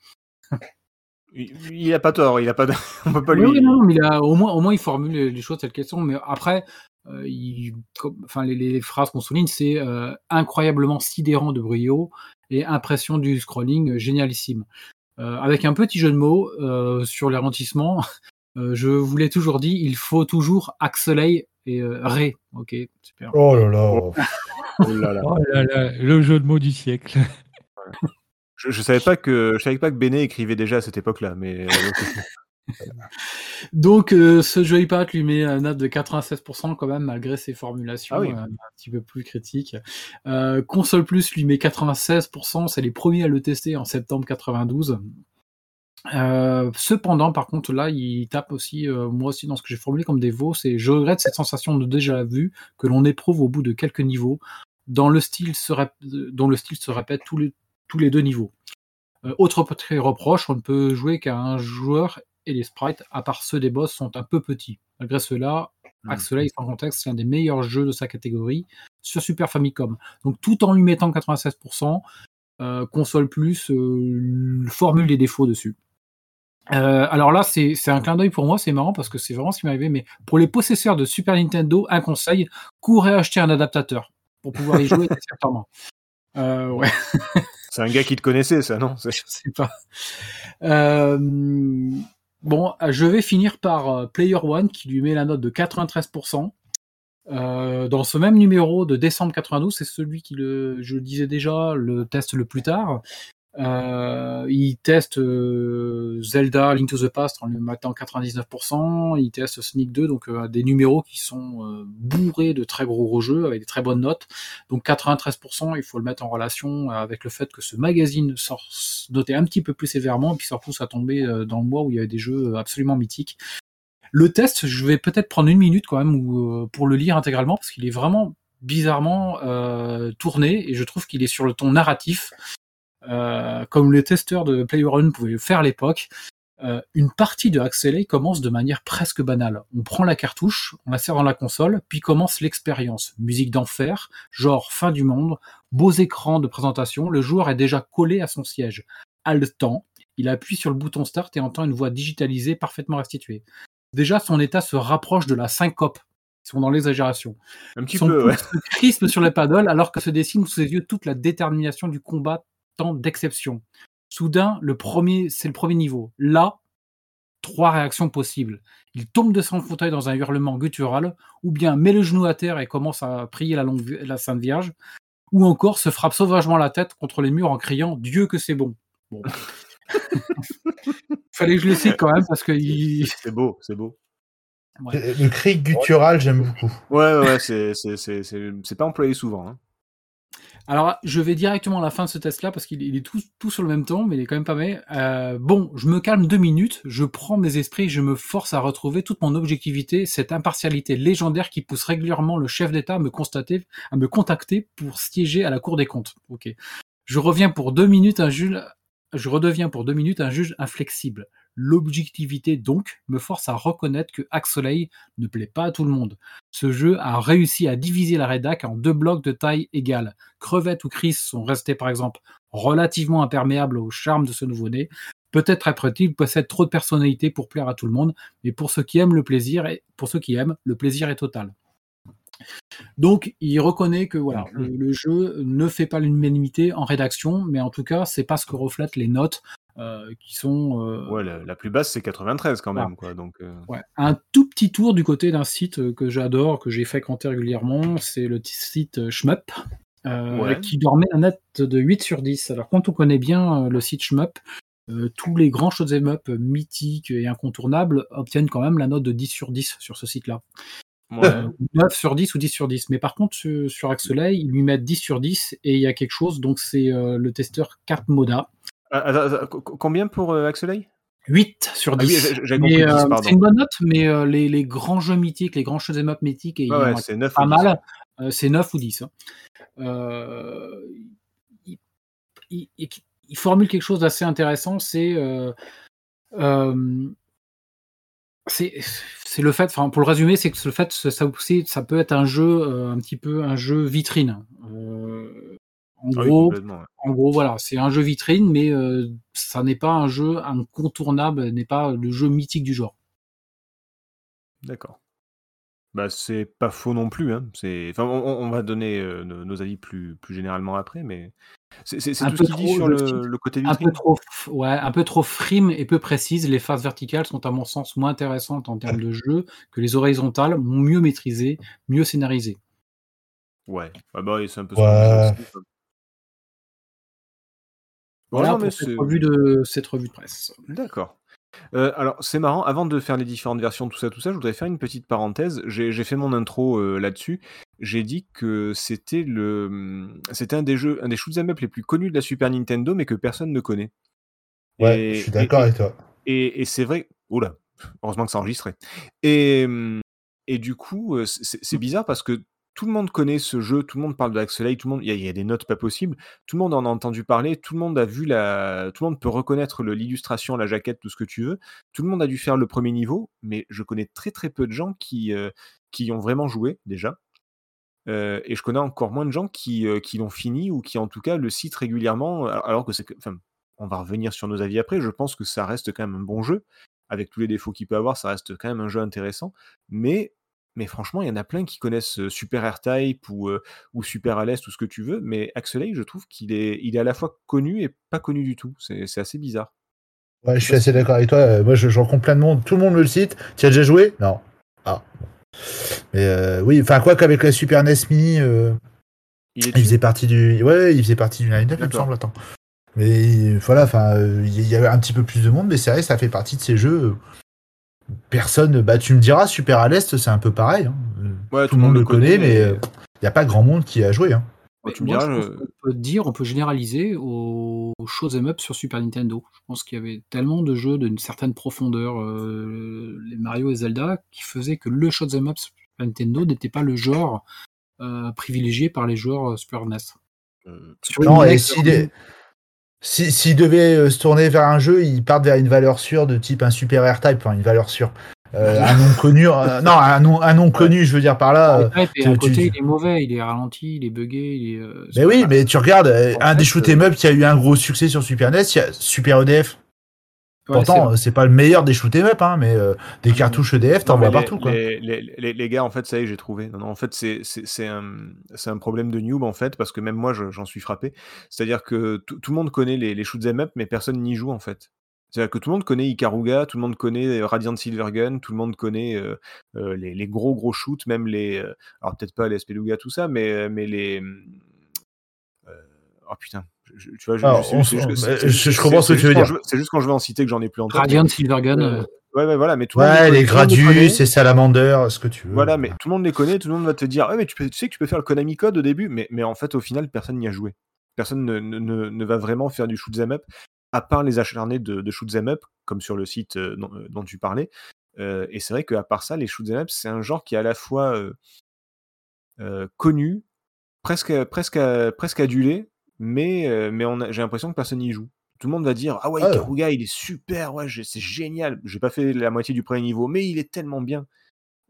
Il, il a pas tort, il a pas. de- On peut pas lui. oui, non, mais il a, au moins, au moins, il formule les, choses telles qu'elles sont. Mais après, euh, il, comme- enfin, les, les phrases qu'on souligne, c'est euh, incroyablement sidérant de brio et impression du scrolling euh, génialissime. Euh, avec un petit jeu de mots euh, sur les ralentissements, euh, je vous l'ai toujours dit, il faut toujours Axelay et euh, Ré. Ok, super. Oh là là. Oh là là. Oh là là, le jeu de mots du siècle. Je, je savais pas que je savais pas que Béné écrivait déjà à cette époque-là, mais euh, Donc, euh, ce joypad lui met un note de 96% quand même, malgré ses formulations Ah oui. euh, un petit peu plus critiques. Euh, Console Plus lui met 96%, c'est les premiers à le tester en septembre 92. Euh, cependant, par contre, là, il tape aussi, euh, moi aussi, dans ce que j'ai formulé comme défaut, c'est je regrette cette sensation de déjà vu que l'on éprouve au bout de quelques niveaux, dans le style se dont le style se répète tous les, tous les deux niveaux. Euh, autre petit reproche, on ne peut jouer qu'à un joueur et les sprites, à part ceux des boss, sont un peu petits. Malgré cela, Hmm. Axelay, sans contexte, c'est l'un des meilleurs jeux de sa catégorie sur Super Famicom. Donc tout en lui mettant 96%, euh, console plus euh, formule des défauts dessus. Euh, alors là, c'est un clin d'œil pour moi, c'est marrant parce que c'est vraiment ce qui m'est arrivé. Mais pour les possesseurs de Super Nintendo, un conseil courez acheter un adaptateur pour pouvoir y jouer nécessairement. Euh, ouais. C'est un gars qui te connaissait, ça, non? Je sais pas. Euh, bon, je vais finir par euh, Player One qui lui met la note de 93%. Euh, dans ce même numéro de décembre 92, c'est celui qui le, je le disais déjà, le teste le plus tard. Euh, il teste euh, Zelda Link to the Past en le mettant 99%, il teste Sonic 2, donc euh, des numéros qui sont euh, bourrés de très gros jeux avec des très bonnes notes. Donc 93%, il faut le mettre en relation avec le fait que ce magazine sort noté un petit peu plus sévèrement, puis ça tombait dans le mois où il y avait des jeux absolument mythiques. Le test, je vais peut-être prendre une minute quand même ou, pour le lire intégralement parce qu'il est vraiment bizarrement tourné et je trouve qu'il est sur le ton narratif euh, comme les testeurs de PlayerUnknown pouvaient le faire à l'époque, euh, une partie de Axelay commence de manière presque banale. On prend la cartouche, on la sert dans la console, puis commence l'expérience. Musique d'enfer, genre fin du monde, beaux écrans de présentation, le joueur est déjà collé à son siège. Haletant, il appuie sur le bouton start et entend une voix digitalisée parfaitement restituée. Déjà, son état se rapproche de la syncope. Ils sont dans l'exagération. Un petit Son peu, ouais. se crispe sur les paddles alors que se dessine sous ses yeux toute la détermination du combat temps d'exception. Soudain, le premier, c'est le premier niveau. Là, trois réactions possibles. Il tombe de son fauteuil dans un hurlement guttural, ou bien met le genou à terre et commence à prier la, longue, la Sainte Vierge, ou encore se frappe sauvagement la tête contre les murs en criant Dieu que c'est bon. bon. Fallait que je le cite quand même parce que il... C'est beau, c'est beau. Ouais. Le cri guttural, j'aime beaucoup. Ouais, ouais, ouais c'est pas employé souvent. Hein. Alors, je vais directement à la fin de ce test-là parce qu'il est tout, sur le même temps, mais il est quand même pas mal. Euh, bon, je me calme deux minutes, je prends mes esprits, je me force à retrouver toute mon objectivité, cette impartialité légendaire qui pousse régulièrement le chef d'État à me constater, à me contacter pour siéger à la Cour des comptes. Ok. Je reviens pour deux minutes un juge, je redeviens pour deux minutes un juge inflexible. L'objectivité, donc, me force à reconnaître que Axolay ne plaît pas à tout le monde. Ce jeu a réussi à diviser la rédac en deux blocs de taille égale. Crevette ou Chris sont restés, par exemple, relativement imperméables au charme de ce nouveau-né. Peut-être après-il possède trop de personnalité pour plaire à tout le monde, mais pour ceux qui aiment le plaisir, et pour ceux qui aiment, le plaisir est total. Donc, il reconnaît que voilà, le, le, jeu ne fait pas l'unanimité en rédaction, mais en tout cas, c'est pas ce que reflètent les notes euh, qui sont. Euh, ouais, la, la, plus basse c'est 93 quand même, ouais. quoi. Donc. Euh... Ouais. Un tout petit tour du côté d'un site que j'adore, que j'ai fréquenté régulièrement, c'est le site Shmup. Ouais. qui dormait un net de 8 sur 10. Alors quand on connaît bien le site Shmup, tous les grands shoot'em up mythiques et incontournables obtiennent quand même la note de 10 sur 10 sur ce site-là. Ouais. Euh, 9 sur 10 ou 10 sur 10. Mais par contre, sur, sur Axelay, ils lui mettent 10 sur 10 et il y a quelque chose, donc c'est le testeur Carte Moda. Ah, combien pour euh, Axelay 8 sur 10. Ah oui, compris, euh, c'est une bonne note, mais euh, les, les, grands jeux mythiques, les grands jeux up mythiques, et ouais, c'est 9 pas mal, euh, c'est 9 ou 10. Hein. Il, il, il, formule quelque chose d'assez intéressant, c'est c'est le fait, enfin pour le résumer, c'est que le fait, ça aussi, ça peut être un jeu un petit peu un jeu vitrine. En ah gros, oui, ouais. en gros, voilà, c'est un jeu vitrine, mais euh, ça n'est pas un jeu incontournable, n'est pas le jeu mythique du genre. D'accord. Bah, c'est pas faux non plus. Hein. Enfin, on, on, va donner euh, nos avis plus, plus généralement après, mais c'est tout ce qu'il dit sur le, le, côté vitrine. Un peu, trop, ouais, un peu trop frime et peu précise. Les phases verticales sont à mon sens moins intéressantes en termes de jeu que les horizontales, mieux maîtrisées, mieux scénarisées. Ouais, ah bah, c'est un peu ouais. ça. Voilà non, pour cette revue, de, cette revue de presse. D'accord. Euh, alors c'est marrant, avant de faire les différentes versions, tout ça, tout ça, je voudrais faire une petite parenthèse. J'ai fait mon intro euh, là-dessus. J'ai dit que c'était le, c'était un des jeux, un des shoot'em up les plus connus de la Super Nintendo, mais que personne ne connaît. Ouais, et, je suis d'accord avec toi. Et, et c'est vrai. Oula, heureusement que ça enregistré. Et, et du coup, euh, c'est bizarre parce que tout le monde connaît ce jeu, tout le monde parle de Axelay, tout le monde, il y, a des notes pas possibles, tout le monde en a entendu parler, tout le monde a vu la, tout le monde peut reconnaître l'illustration, la jaquette, tout ce que tu veux. Tout le monde a dû faire le premier niveau, mais je connais très très peu de gens qui euh, ont vraiment joué déjà. Euh, et je connais encore moins de gens qui, euh, qui l'ont fini ou qui en tout cas le citent régulièrement, alors que c'est, enfin, on va revenir sur nos avis après. Je pense que ça reste quand même un bon jeu, avec tous les défauts qu'il peut avoir, ça reste quand même un jeu intéressant, mais mais franchement, il y en a plein qui connaissent Super R-Type ou, euh, ou Super Alès, tout ce que tu veux, mais Axelay, je trouve qu'il est, il est à la fois connu et pas connu du tout. C'est assez bizarre. Ouais, je suis assez d'accord avec toi. Moi, je, je rencontre plein de monde. Tout le monde me le cite. Tu as déjà joué? Non. Ah. Mais euh, oui, enfin, quoi qu'avec la Super NES Mini, euh, Il faisait partie du. Ouais, il faisait partie du line-up, il me semble. Attends. Mais voilà, enfin, il y avait un petit peu plus de monde, mais c'est vrai, ça fait partie de ces jeux. Euh, Personne, bah, tu me diras, Super à l'Est, c'est un peu pareil. hein. Euh, Ouais, tout le monde le connaît, mais il n'y a pas grand monde qui a joué. Hein. Bon, tu me Moi, diras, je pense je- qu'on peut dire, on peut généraliser aux shows em up sur Super Nintendo. Je pense qu'il y avait tellement de jeux d'une certaine profondeur, euh, les Mario et Zelda, qui faisaient que le show em up sur Super Nintendo n'était pas le genre euh, privilégié par les joueurs euh, Super NES. euh, Sur Non, et est- si- s'il devait euh, se tourner vers un jeu, il part vers une valeur sûre de type un Super R-Type, enfin une valeur sûre. Euh, un nom connu, euh, non, un nom, un nom connu, je veux dire par là. euh, type, et tu- à tu- côté, il est mauvais, il est ralenti, il est buggé, il est. euh, Mais oui, mais tu regardes, euh, En un fait, des shoot 'em up qui a eu un gros succès sur Super NES, il y a Super EDF. Ouais, Pourtant, c'est pas le meilleur des shoot 'em up, hein, mais euh, des cartouches EDF, t'en vois partout, quoi. Les, les, gars, en fait, ça y est, j'ai trouvé. Non, non, en fait, c'est un, un problème de noob, en fait, parce que même moi, je- j'en suis frappé. C'est-à-dire que tout le monde connaît les, les shoot'em up, mais personne n'y joue, en fait. C'est-à-dire que tout le monde connaît Ikaruga, tout le monde connaît euh, Radiant Silvergun, tout le monde connaît euh, euh, les, les gros gros shoots, même les... alors peut-être pas les Speluga, tout ça, mais, mais les... euh, oh putain, je- tu vois, je, comprends ce que tu veux dire. je- C'est juste quand je vais en citer que j'en ai plus en tête. Radiant Silvergun. Euh, Ouais, ouais, voilà, mais tout Ouais, les les monde les connaît. Gradius, les Salamander, ce que tu veux. Voilà, mais tout le monde les connaît, tout le monde va te dire, ouais, mais tu, peux- tu sais que tu peux faire le Konami Code au début, mais, mais en fait, au final, personne n'y a joué. Personne ne, ne- ne- ne va vraiment faire du shoot up, à part les acharnés de, de shoot up, comme sur le site euh, dont, euh, dont tu parlais. Euh, et c'est vrai qu'à part ça, les shoot up, c'est un genre qui est à la fois euh, euh, connu, presque, presque, presque adulé, mais, euh, mais on a- j'ai l'impression que personne n'y joue. Tout le monde va dire Ah ouais, Ah. Ikaruga, il est super, ouais, j'ai- c'est génial. J'ai pas fait la moitié du premier niveau, mais il est tellement bien.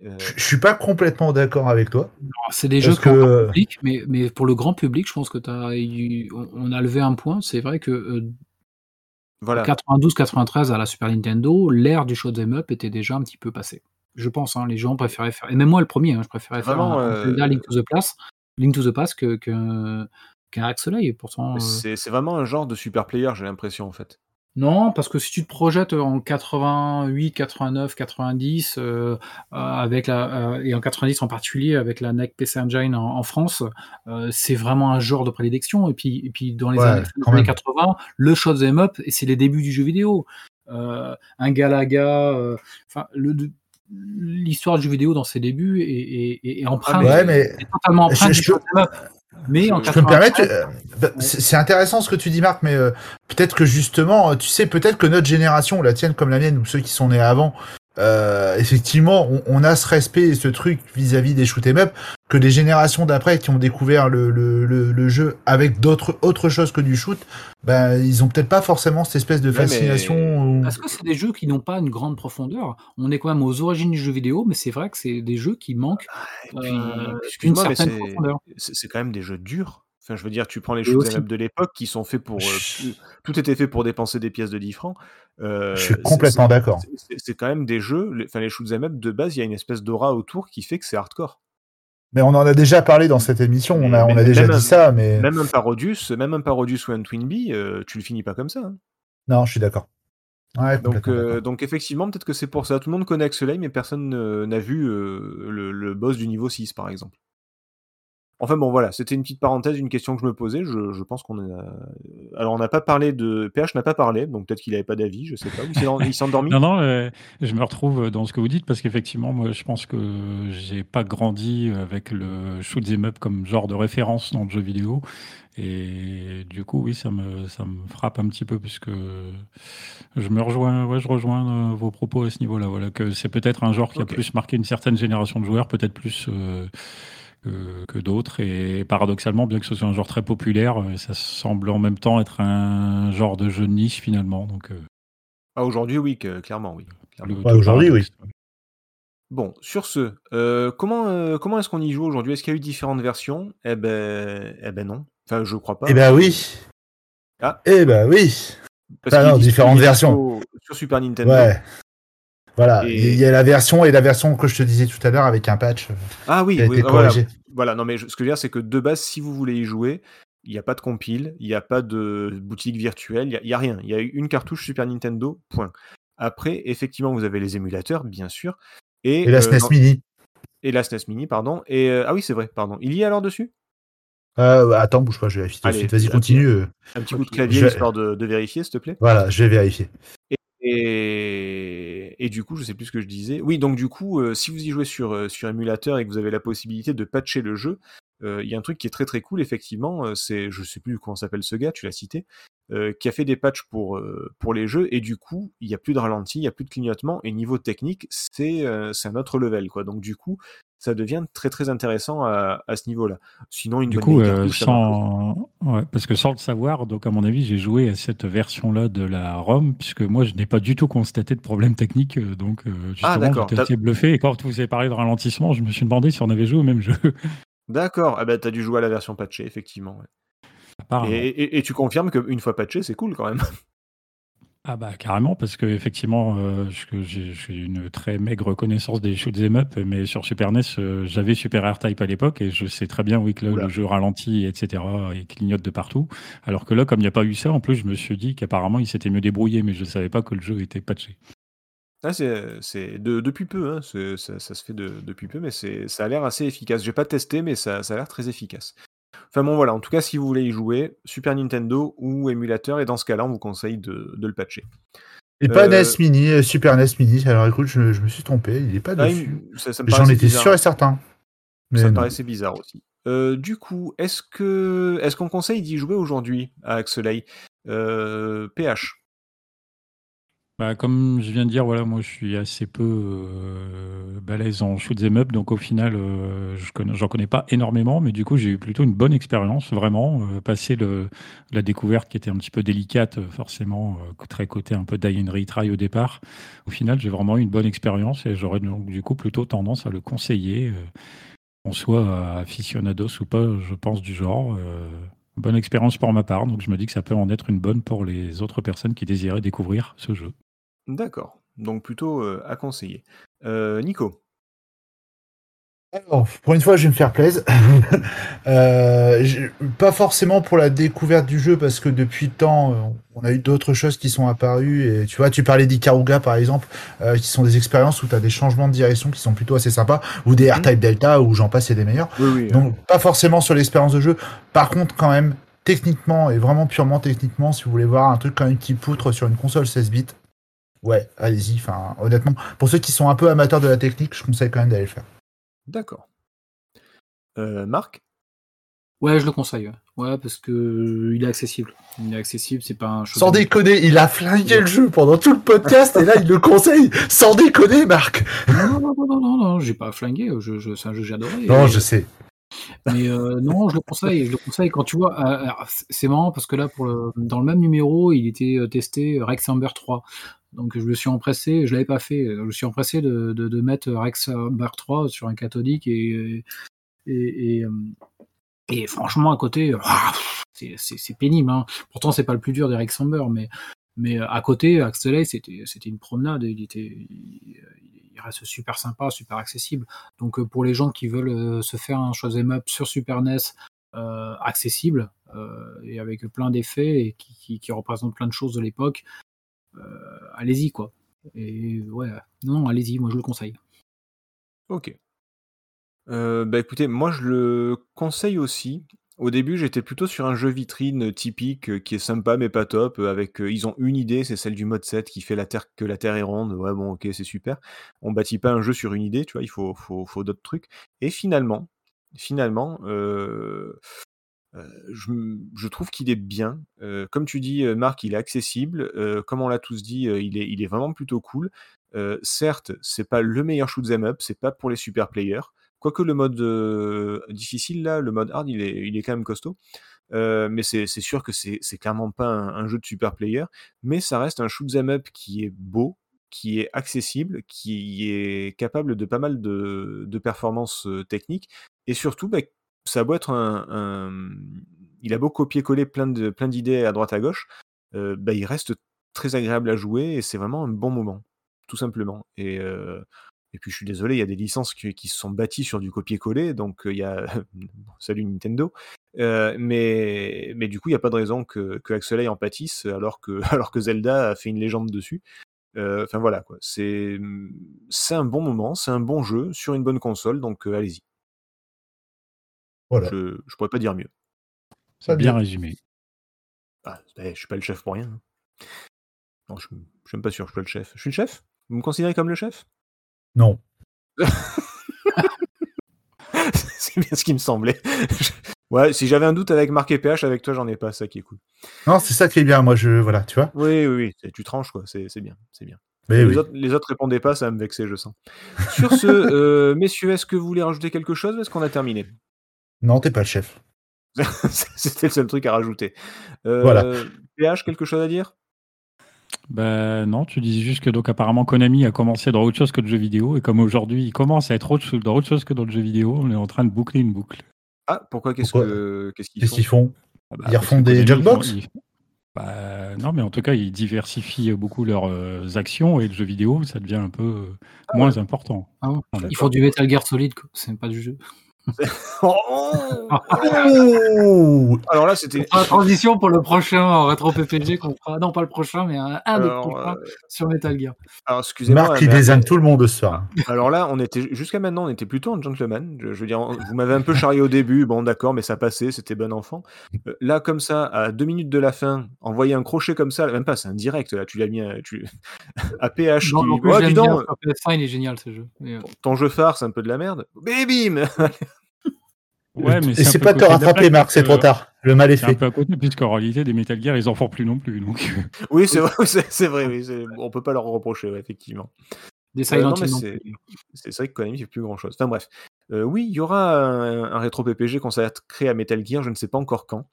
Euh, Je suis pas complètement d'accord avec toi. C'est des jeux pour le que- public, mais, mais pour le grand public, je pense que t'as eu- on- a levé un point. C'est vrai que euh, voilà. 92-93 à la Super Nintendo, l'ère du shoot'em up était déjà un petit peu passée. Je pense, hein, les gens préféraient faire, et même moi le premier, hein, je préférais faire Vraiment, un euh, Zelda Link to the Past, Link to the Past que que- qu'un Axelay. Et pourtant, euh, C'est vraiment un genre de super player, j'ai l'impression en fait. non, parce que si tu te projettes en 88, 89, 90, euh, euh, avec la, euh, et en 90 en particulier avec la NEC PC Engine en, en France, euh, c'est vraiment un genre de prédilection. Et puis, et puis dans les Ouais, années, années même. 80, le shoot'em up, et c'est les débuts du jeu vidéo. Euh, un Galaga, enfin, le, de- l'histoire du jeu vidéo dans ses débuts est, est, est- est empreinte, Ouais, mais est totalement empreinte Je- du je peux- shoot'em up. Mais en je peux me 93, permettre. euh, bah, c'est c'est intéressant ce que tu dis, Marc, mais euh, peut-être que justement, euh, tu sais, peut-être que notre génération, la tienne comme la mienne, ou ceux qui sont nés avant, euh, effectivement, on, on a ce respect et ce truc vis-à-vis des shoot 'em up que les générations d'après qui ont découvert le, le, le, le jeu avec d'autres autre chose que du shoot, ben ils ont peut-être pas forcément cette espèce de Ouais, mais- fascination. ou- Parce que c'est des jeux qui n'ont pas une grande profondeur. On est quand même aux origines du jeu vidéo, mais c'est vrai que c'est des jeux qui manquent Et puis, euh, une mais certaine profondeur. c'est quand même des jeux durs. Enfin, je veux dire, tu prends les shoot'em up de l'époque qui sont faits pour. euh, tout était fait pour dépenser des pièces de 10 francs. Euh, Je suis complètement d'accord. c'est- quand même des jeux. les- Enfin, les shoot'em up de base, il y a une espèce d'aura autour qui fait que c'est hardcore. Mais on en a déjà parlé dans cette émission. On a, Mais- on a déjà dit un- ça, mais Même un Parodius, même un Parodius ou un Twinbee, euh, tu le finis pas comme ça. hein. non, je suis d'accord. Ouais, Donc, euh, donc effectivement, peut-être que c'est pour ça. Tout le monde connaît Axelay, mais personne euh, n'a vu euh, le, le boss du niveau 6, par exemple. Enfin bon, voilà, c'était une petite parenthèse, une question que je me posais. Je, je pense qu'on a. Alors, on n'a pas parlé de. PH n'a pas parlé, donc peut-être qu'il n'avait pas d'avis, je sais pas. Ou il s'est endormi? Non, non, euh, je me retrouve dans ce que vous dites parce qu'effectivement, moi, je pense que j'ai pas grandi avec le shoot 'em up comme genre de référence dans le jeu vidéo. Et du coup, oui, ça me, ça me frappe un petit peu puisque je me rejoins, ouais, je rejoins euh, vos propos à ce niveau-là. Voilà, que c'est peut-être un genre qui a plus marqué une certaine génération de joueurs, peut-être plus euh, que, que d'autres. Et paradoxalement, bien que ce soit un genre très populaire, euh, ça semble en même temps être un genre de jeu de niche finalement. Donc, euh, Ah, aujourd'hui, oui, que- clairement, oui. aujourd'hui, paradoxe. Bon, sur ce, euh, comment, euh, comment est-ce qu'on y joue aujourd'hui? Est-ce qu'il y a eu différentes versions? Eh ben, eh ben non. Enfin, je crois pas. Eh ben oui. Ah. Eh ben oui. Parce ah non, différentes versions. dispo Sur Super Nintendo. Ouais. Voilà, Et- il y a la version et la version que je te disais tout à l'heure avec un patch. euh, Ah oui, qui a oui, été ah, voilà. corrigé. Voilà, non mais je- ce que je veux dire, c'est que de base, si vous voulez y jouer, il n'y a pas de compile, il n'y a pas de boutique virtuelle, il n'y a, a rien. Il y a une cartouche Super Nintendo, point. Après, effectivement, vous avez les émulateurs, bien sûr. Et, Et la euh, SNES dans- Mini. et la SNES Mini, pardon. Et, euh, ah oui, c'est vrai, pardon. Il y est alors dessus? Euh, bah, attends, bouge pas, je vérifie tout de suite. Vas-y, continue. euh. Un petit coup de clavier, je- histoire de, de vérifier, s'il te plaît. Voilà, je vais vérifier. Et, et du coup, je sais plus ce que je disais. Oui, donc du coup, euh, si vous y jouez sur, euh, sur émulateur et que vous avez la possibilité de patcher le jeu, euh, il y a un truc qui est très très cool, effectivement. c'est, je sais plus comment s'appelle ce gars, tu l'as cité, qui a fait des patchs pour, les jeux et du coup, il n'y a plus de ralenti, il n'y a plus de clignotement et niveau technique, c'est, c'est un autre level, quoi. Donc du coup, ça devient très très intéressant à, à ce niveau-là. Sinon, une Du bonne coup, euh, sans... ouais, parce que sans le savoir, donc à mon avis, j'ai joué à cette version-là de la ROM, puisque moi, je n'ai pas du tout constaté de problème technique. euh, Donc, euh, justement, d'accord. j'étais assez bluffé. Et quand vous avez parlé de ralentissement, je me suis demandé si on avait joué au même jeu. D'accord, ah bah t'as dû jouer à la version patchée, effectivement. ouais. Apparemment. Et, et- et tu confirmes qu'une fois patché, c'est cool quand même. Ah bah carrément, parce que effectivement, euh, je- j'ai j'ai une très maigre connaissance des shoot 'em up, mais sur Super NES, euh, j'avais Super R-Type à l'époque et je sais très bien oui que là, Oula. le jeu ralentit, etc. et clignote de partout. Alors que là, comme il n'y a pas eu ça, en plus, je me suis dit qu'apparemment, il s'était mieux débrouillé, mais je ne savais pas que le jeu était patché. Ah, c'est, c'est de- depuis peu, hein, c'est- ça, ça se fait de- depuis peu, mais c'est, ça a l'air assez efficace. J'ai pas testé, mais ça, ça a l'air très efficace. Enfin bon, voilà, en tout cas, si vous voulez y jouer, Super Nintendo ou émulateur, et dans ce cas-là, on vous conseille de, de le patcher. Et pas Euh, NES Mini, euh, Super NES Mini. Alors écoute, je, je me suis trompé, il est pas Ah, dessus. J'en étais sûr et certain. Mais ça me paraissait bizarre aussi. Euh, du coup, est-ce que est-ce qu'on conseille d'y jouer aujourd'hui à Axelay euh, PH Bah, comme je viens de dire, voilà, moi je suis assez peu euh, balèze en shoot 'em up, donc au final, euh, je connais, j'en connais pas énormément, mais du coup j'ai eu plutôt une bonne expérience, vraiment. Euh, passer le, la découverte qui était un petit peu délicate, forcément, très côté un peu die and retry au départ. Au final, j'ai vraiment eu une bonne expérience et j'aurais donc du coup plutôt tendance à le conseiller, qu'on soit aficionados ou pas, je pense, du genre. Bonne expérience pour ma part, donc je me dis que ça peut en être une bonne pour les autres personnes qui désiraient découvrir ce jeu. D'accord, donc plutôt euh, à conseiller. Euh, Nico Alors, pour une fois, je vais me faire plaisir. Euh, pas forcément pour la découverte du jeu, parce que depuis le temps, on a eu d'autres choses qui sont apparues. Et tu vois, tu parlais d'Ikaruga, par exemple, qui sont des expériences où tu as des changements de direction qui sont plutôt assez sympas, ou des R-Type Delta, où j'en passe, c'est des meilleurs. Oui, oui. Donc, pas forcément sur l'expérience de jeu. Par contre, quand même, techniquement, et vraiment purement techniquement, si vous voulez voir un truc quand même qui poutre sur une console 16 bits, ouais, allez-y. Enfin, honnêtement, pour ceux qui sont un peu amateurs de la technique, je conseille quand même d'aller le faire. D'accord. Euh, Marc? Ouais, je le conseille. ouais. Ouais, parce que euh, il est accessible. Il est accessible, c'est pas un Sans déconner, il a flingué le jeu pendant tout le podcast et là il le conseille. Sans déconner, Marc. Non, non, non, non, non, non, j'ai pas flingué. Je, je, c'est un jeu que j'ai adoré. Non, Et- je sais. Mais euh, non, je le conseille. Je le conseille quand tu vois. euh, c'est- marrant parce que là, pour le, dans le même numéro, il était testé Rex Amber 3. Donc je me suis empressé, je l'avais pas fait. Je me suis empressé de, mettre Rex Amber 3 sur un cathodique et euh, franchement à côté, ah, c'est- pénible. Hein. Pourtant c'est pas le plus dur des Rex Amber, mais euh, à côté, Axelay, c'était une promenade. Il était il, reste super sympa, super accessible. Donc euh, pour les gens qui veulent euh, se faire un shoot'em up sur Super NES euh, accessible euh, et avec plein d'effets et qui, qui, qui représentent plein de choses de l'époque, euh, allez-y quoi. Ouais, non, allez-y, moi je le conseille. Ok. Euh, bah écoutez, moi je le conseille aussi. Au début, j'étais plutôt sur un jeu vitrine typique euh, qui est sympa mais pas top. euh, Avec, euh, ils ont une idée, c'est celle du mode 7 qui fait que la Terre est ronde. Ouais, bon, ok, c'est super. On bâtit pas un jeu sur une idée, tu vois. Il faut, faut, faut d'autres trucs. Et finalement, finalement, euh, euh, je, je trouve qu'il est bien. Comme tu dis, Marc, il est accessible. Comme on l'a tous dit, il, est, il est vraiment plutôt cool. Certes, c'est pas le meilleur shoot 'em up, c'est pas pour les super players. Quoique le mode euh, difficile, là, le mode hard, il est, il est quand même costaud. Euh, mais c'est sûr que c'est clairement pas un, jeu de super player. Mais ça reste un shoot 'em up qui est beau, qui est accessible, qui est capable de pas mal de, de performances techniques. Et surtout, bah, ça beau être un, Il a beau copier-coller plein de plein d'idées à droite à gauche, euh, bah, il reste très agréable à jouer et c'est vraiment un bon moment. tout simplement. Et, euh, puis je suis désolé, il y a des licences qui, se sont bâties sur du copier-coller, donc euh, il y a salut Nintendo. Mais, du coup, il n'y a pas de raison que, que Axelay en pâtisse alors que, alors que Zelda a fait une légende dessus. Enfin voilà quoi, c'est un bon moment, c'est un bon jeu sur une bonne console, donc allez-y. Voilà. Je, je pourrais pas dire mieux. Très Bien bien. résumé. Ah, eh, je suis pas le chef pour rien. hein. Non, je, je suis même pas sûr que je sois le chef. Je suis le chef? Vous me considérez comme le chef? Non. C'est bien ce qui me semblait. ouais, si j'avais un doute avec Marc et PH, avec toi, j'en ai pas, ça qui est cool. Non, c'est ça qui est bien. Moi, je. Voilà, tu vois. Oui, oui, oui, tu tranches, quoi, c'est c'est bien, c'est bien. Mais les, oui. autres, les autres répondaient pas, ça va me vexer, je sens. Sur ce, euh, messieurs, est-ce que vous voulez rajouter quelque chose ou est-ce qu'on a terminé? Non, t'es pas le chef. C'était le seul truc à rajouter. Euh, Voilà. PH, quelque chose à dire? Bah non, tu dis juste que donc apparemment Konami a commencé dans autre chose que le jeu vidéo et comme aujourd'hui il commence à être autre chose, dans autre chose que dans le jeu vidéo, on est en train de boucler une boucle. Ah, pourquoi Qu'est-ce que qu'est-ce qu'ils Qu'est-ce font? qu'ils font? Ah bah, Ils refont des Konami, Jackbox ils font- ils- Bah, non, mais en tout cas, ils diversifient beaucoup leurs euh, actions et le jeu vidéo, ça devient un peu euh, Ah moins important. Ah ouais. Ils font du Metal Gear Solid, quoi. c'est pas du jeu. Oh Oh Alors là, c'était. Ah, transition pour le prochain en rétro PPG qu'on fera. Non, pas le prochain, mais un, un des Alors, prochains euh, sur Metal Gear. alors, excusez-moi. Marc qui mais- désigne tout le monde ce soir. Alors là, on était jusqu'à maintenant, on était plutôt un gentleman. Je, je veux dire, vous m'avez un peu charrié au début, bon d'accord, mais ça passait, c'était bon enfant. Euh, là, comme ça, à deux minutes de la fin, envoyer un crochet comme ça, même pas, c'est un direct là. Tu l'as mis à, tu... à PH Non, qui, plus, Oh, dis donc, sur PS1, il est génial ce jeu. Mais, euh, ton jeu phare, c'est un peu de la merde. Et bim Ouais, mais c'est pas te rattraper, Marc, c'est parce trop tard. Le mal est C'est un fait. peu à côté, puisqu'en réalité, des Metal Gear, ils en font plus non plus. Donc, Oui, c'est vrai, c'est vrai, oui, on peut pas leur reprocher, ouais, effectivement. des Euh, Silent non c'est vrai que Konami fait plus grand chose. Enfin bref. Euh, oui, il y aura un, un rétro PPG consacré à Metal Gear, je ne sais pas encore quand.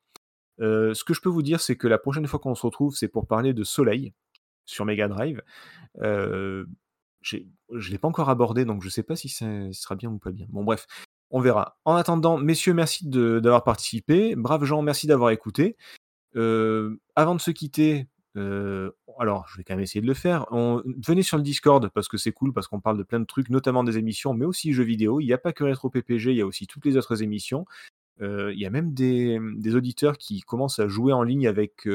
Euh, ce que je peux vous dire, c'est que la prochaine fois qu'on se retrouve, c'est pour parler de Soleil sur Mega Drive. Euh, je ne l'ai pas encore abordé, donc je ne sais pas si ça ce sera bien ou pas bien. Bon, bref, on verra. En attendant, messieurs, merci d'avoir participé. Braves gens, merci d'avoir écouté. Euh, avant de se quitter, euh, alors je vais quand même essayer de le faire. Venez sur le Discord parce que c'est cool, parce qu'on parle de plein de trucs, notamment des émissions, mais aussi jeux vidéo. Il n'y a pas que Retro PPG, il y a aussi toutes les autres émissions. Euh, il y a même des, auditeurs qui commencent à jouer en ligne avec,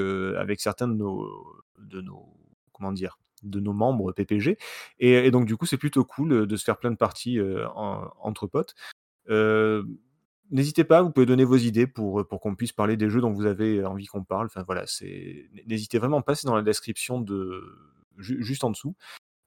certains de nos, de nos membres PPG et, donc du coup c'est plutôt cool de se faire plein de parties en- entre potes. Euh, N'hésitez pas, vous pouvez donner vos idées pour, pour qu'on puisse parler des jeux dont vous avez envie qu'on parle. Enfin voilà, c'est n'hésitez vraiment pas, c'est dans la description de ju- juste en dessous.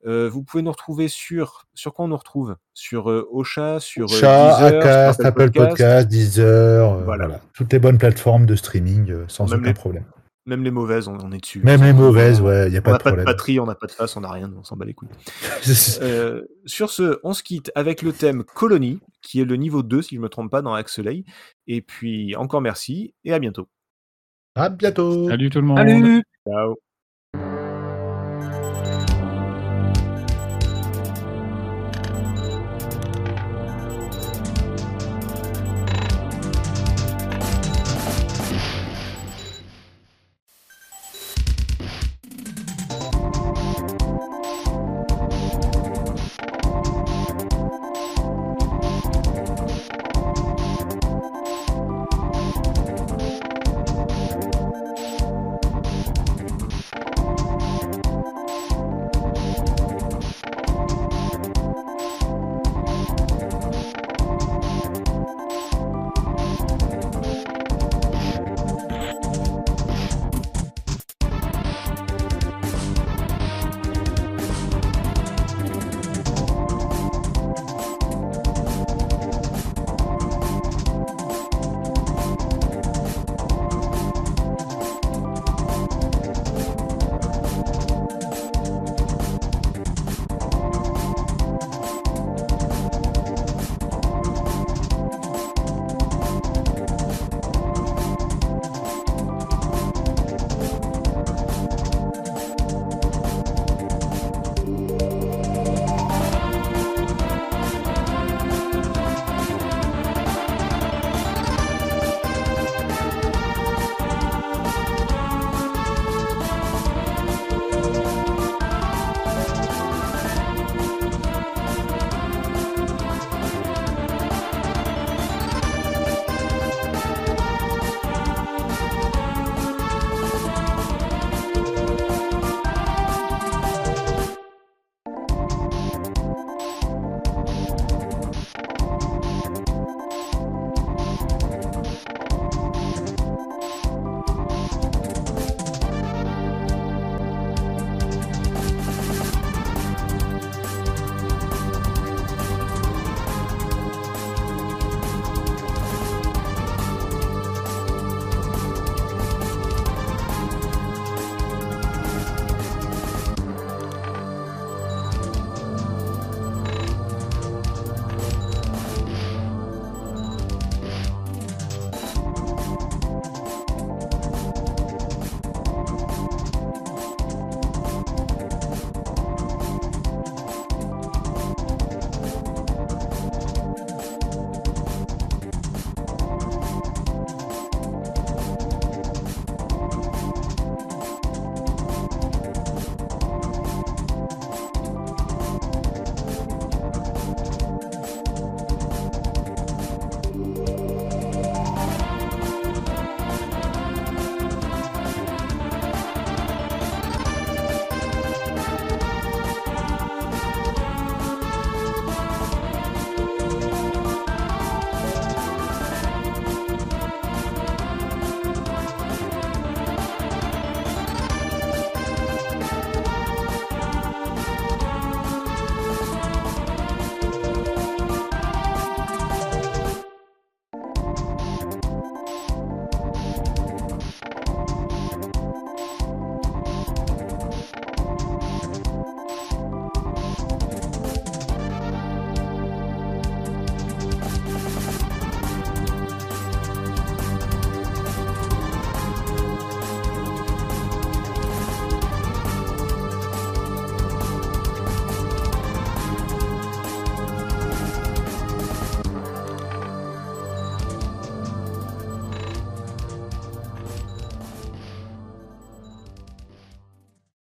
Euh, vous pouvez nous retrouver sur sur quoi on nous retrouve? Sur euh, Ocha, sur euh, Chat, Deezer, sur Acast, Apple Podcast, Deezer, euh, Voilà. voilà. Toutes les bonnes plateformes de streaming euh, sans Même aucun les- problème. Même les mauvaises, on, on est dessus. Même les mauvaises, ouais, il n'y a On pas n'a de pas de problème. patrie, on n'a pas de face, on n'a rien, on s'en bat les couilles. Euh, sur ce, on se quitte avec le thème Colonie, qui est le niveau 2, si je ne me trompe pas, dans Axelay. Et puis, encore merci, et à bientôt. à bientôt. salut tout le monde. Salut Ciao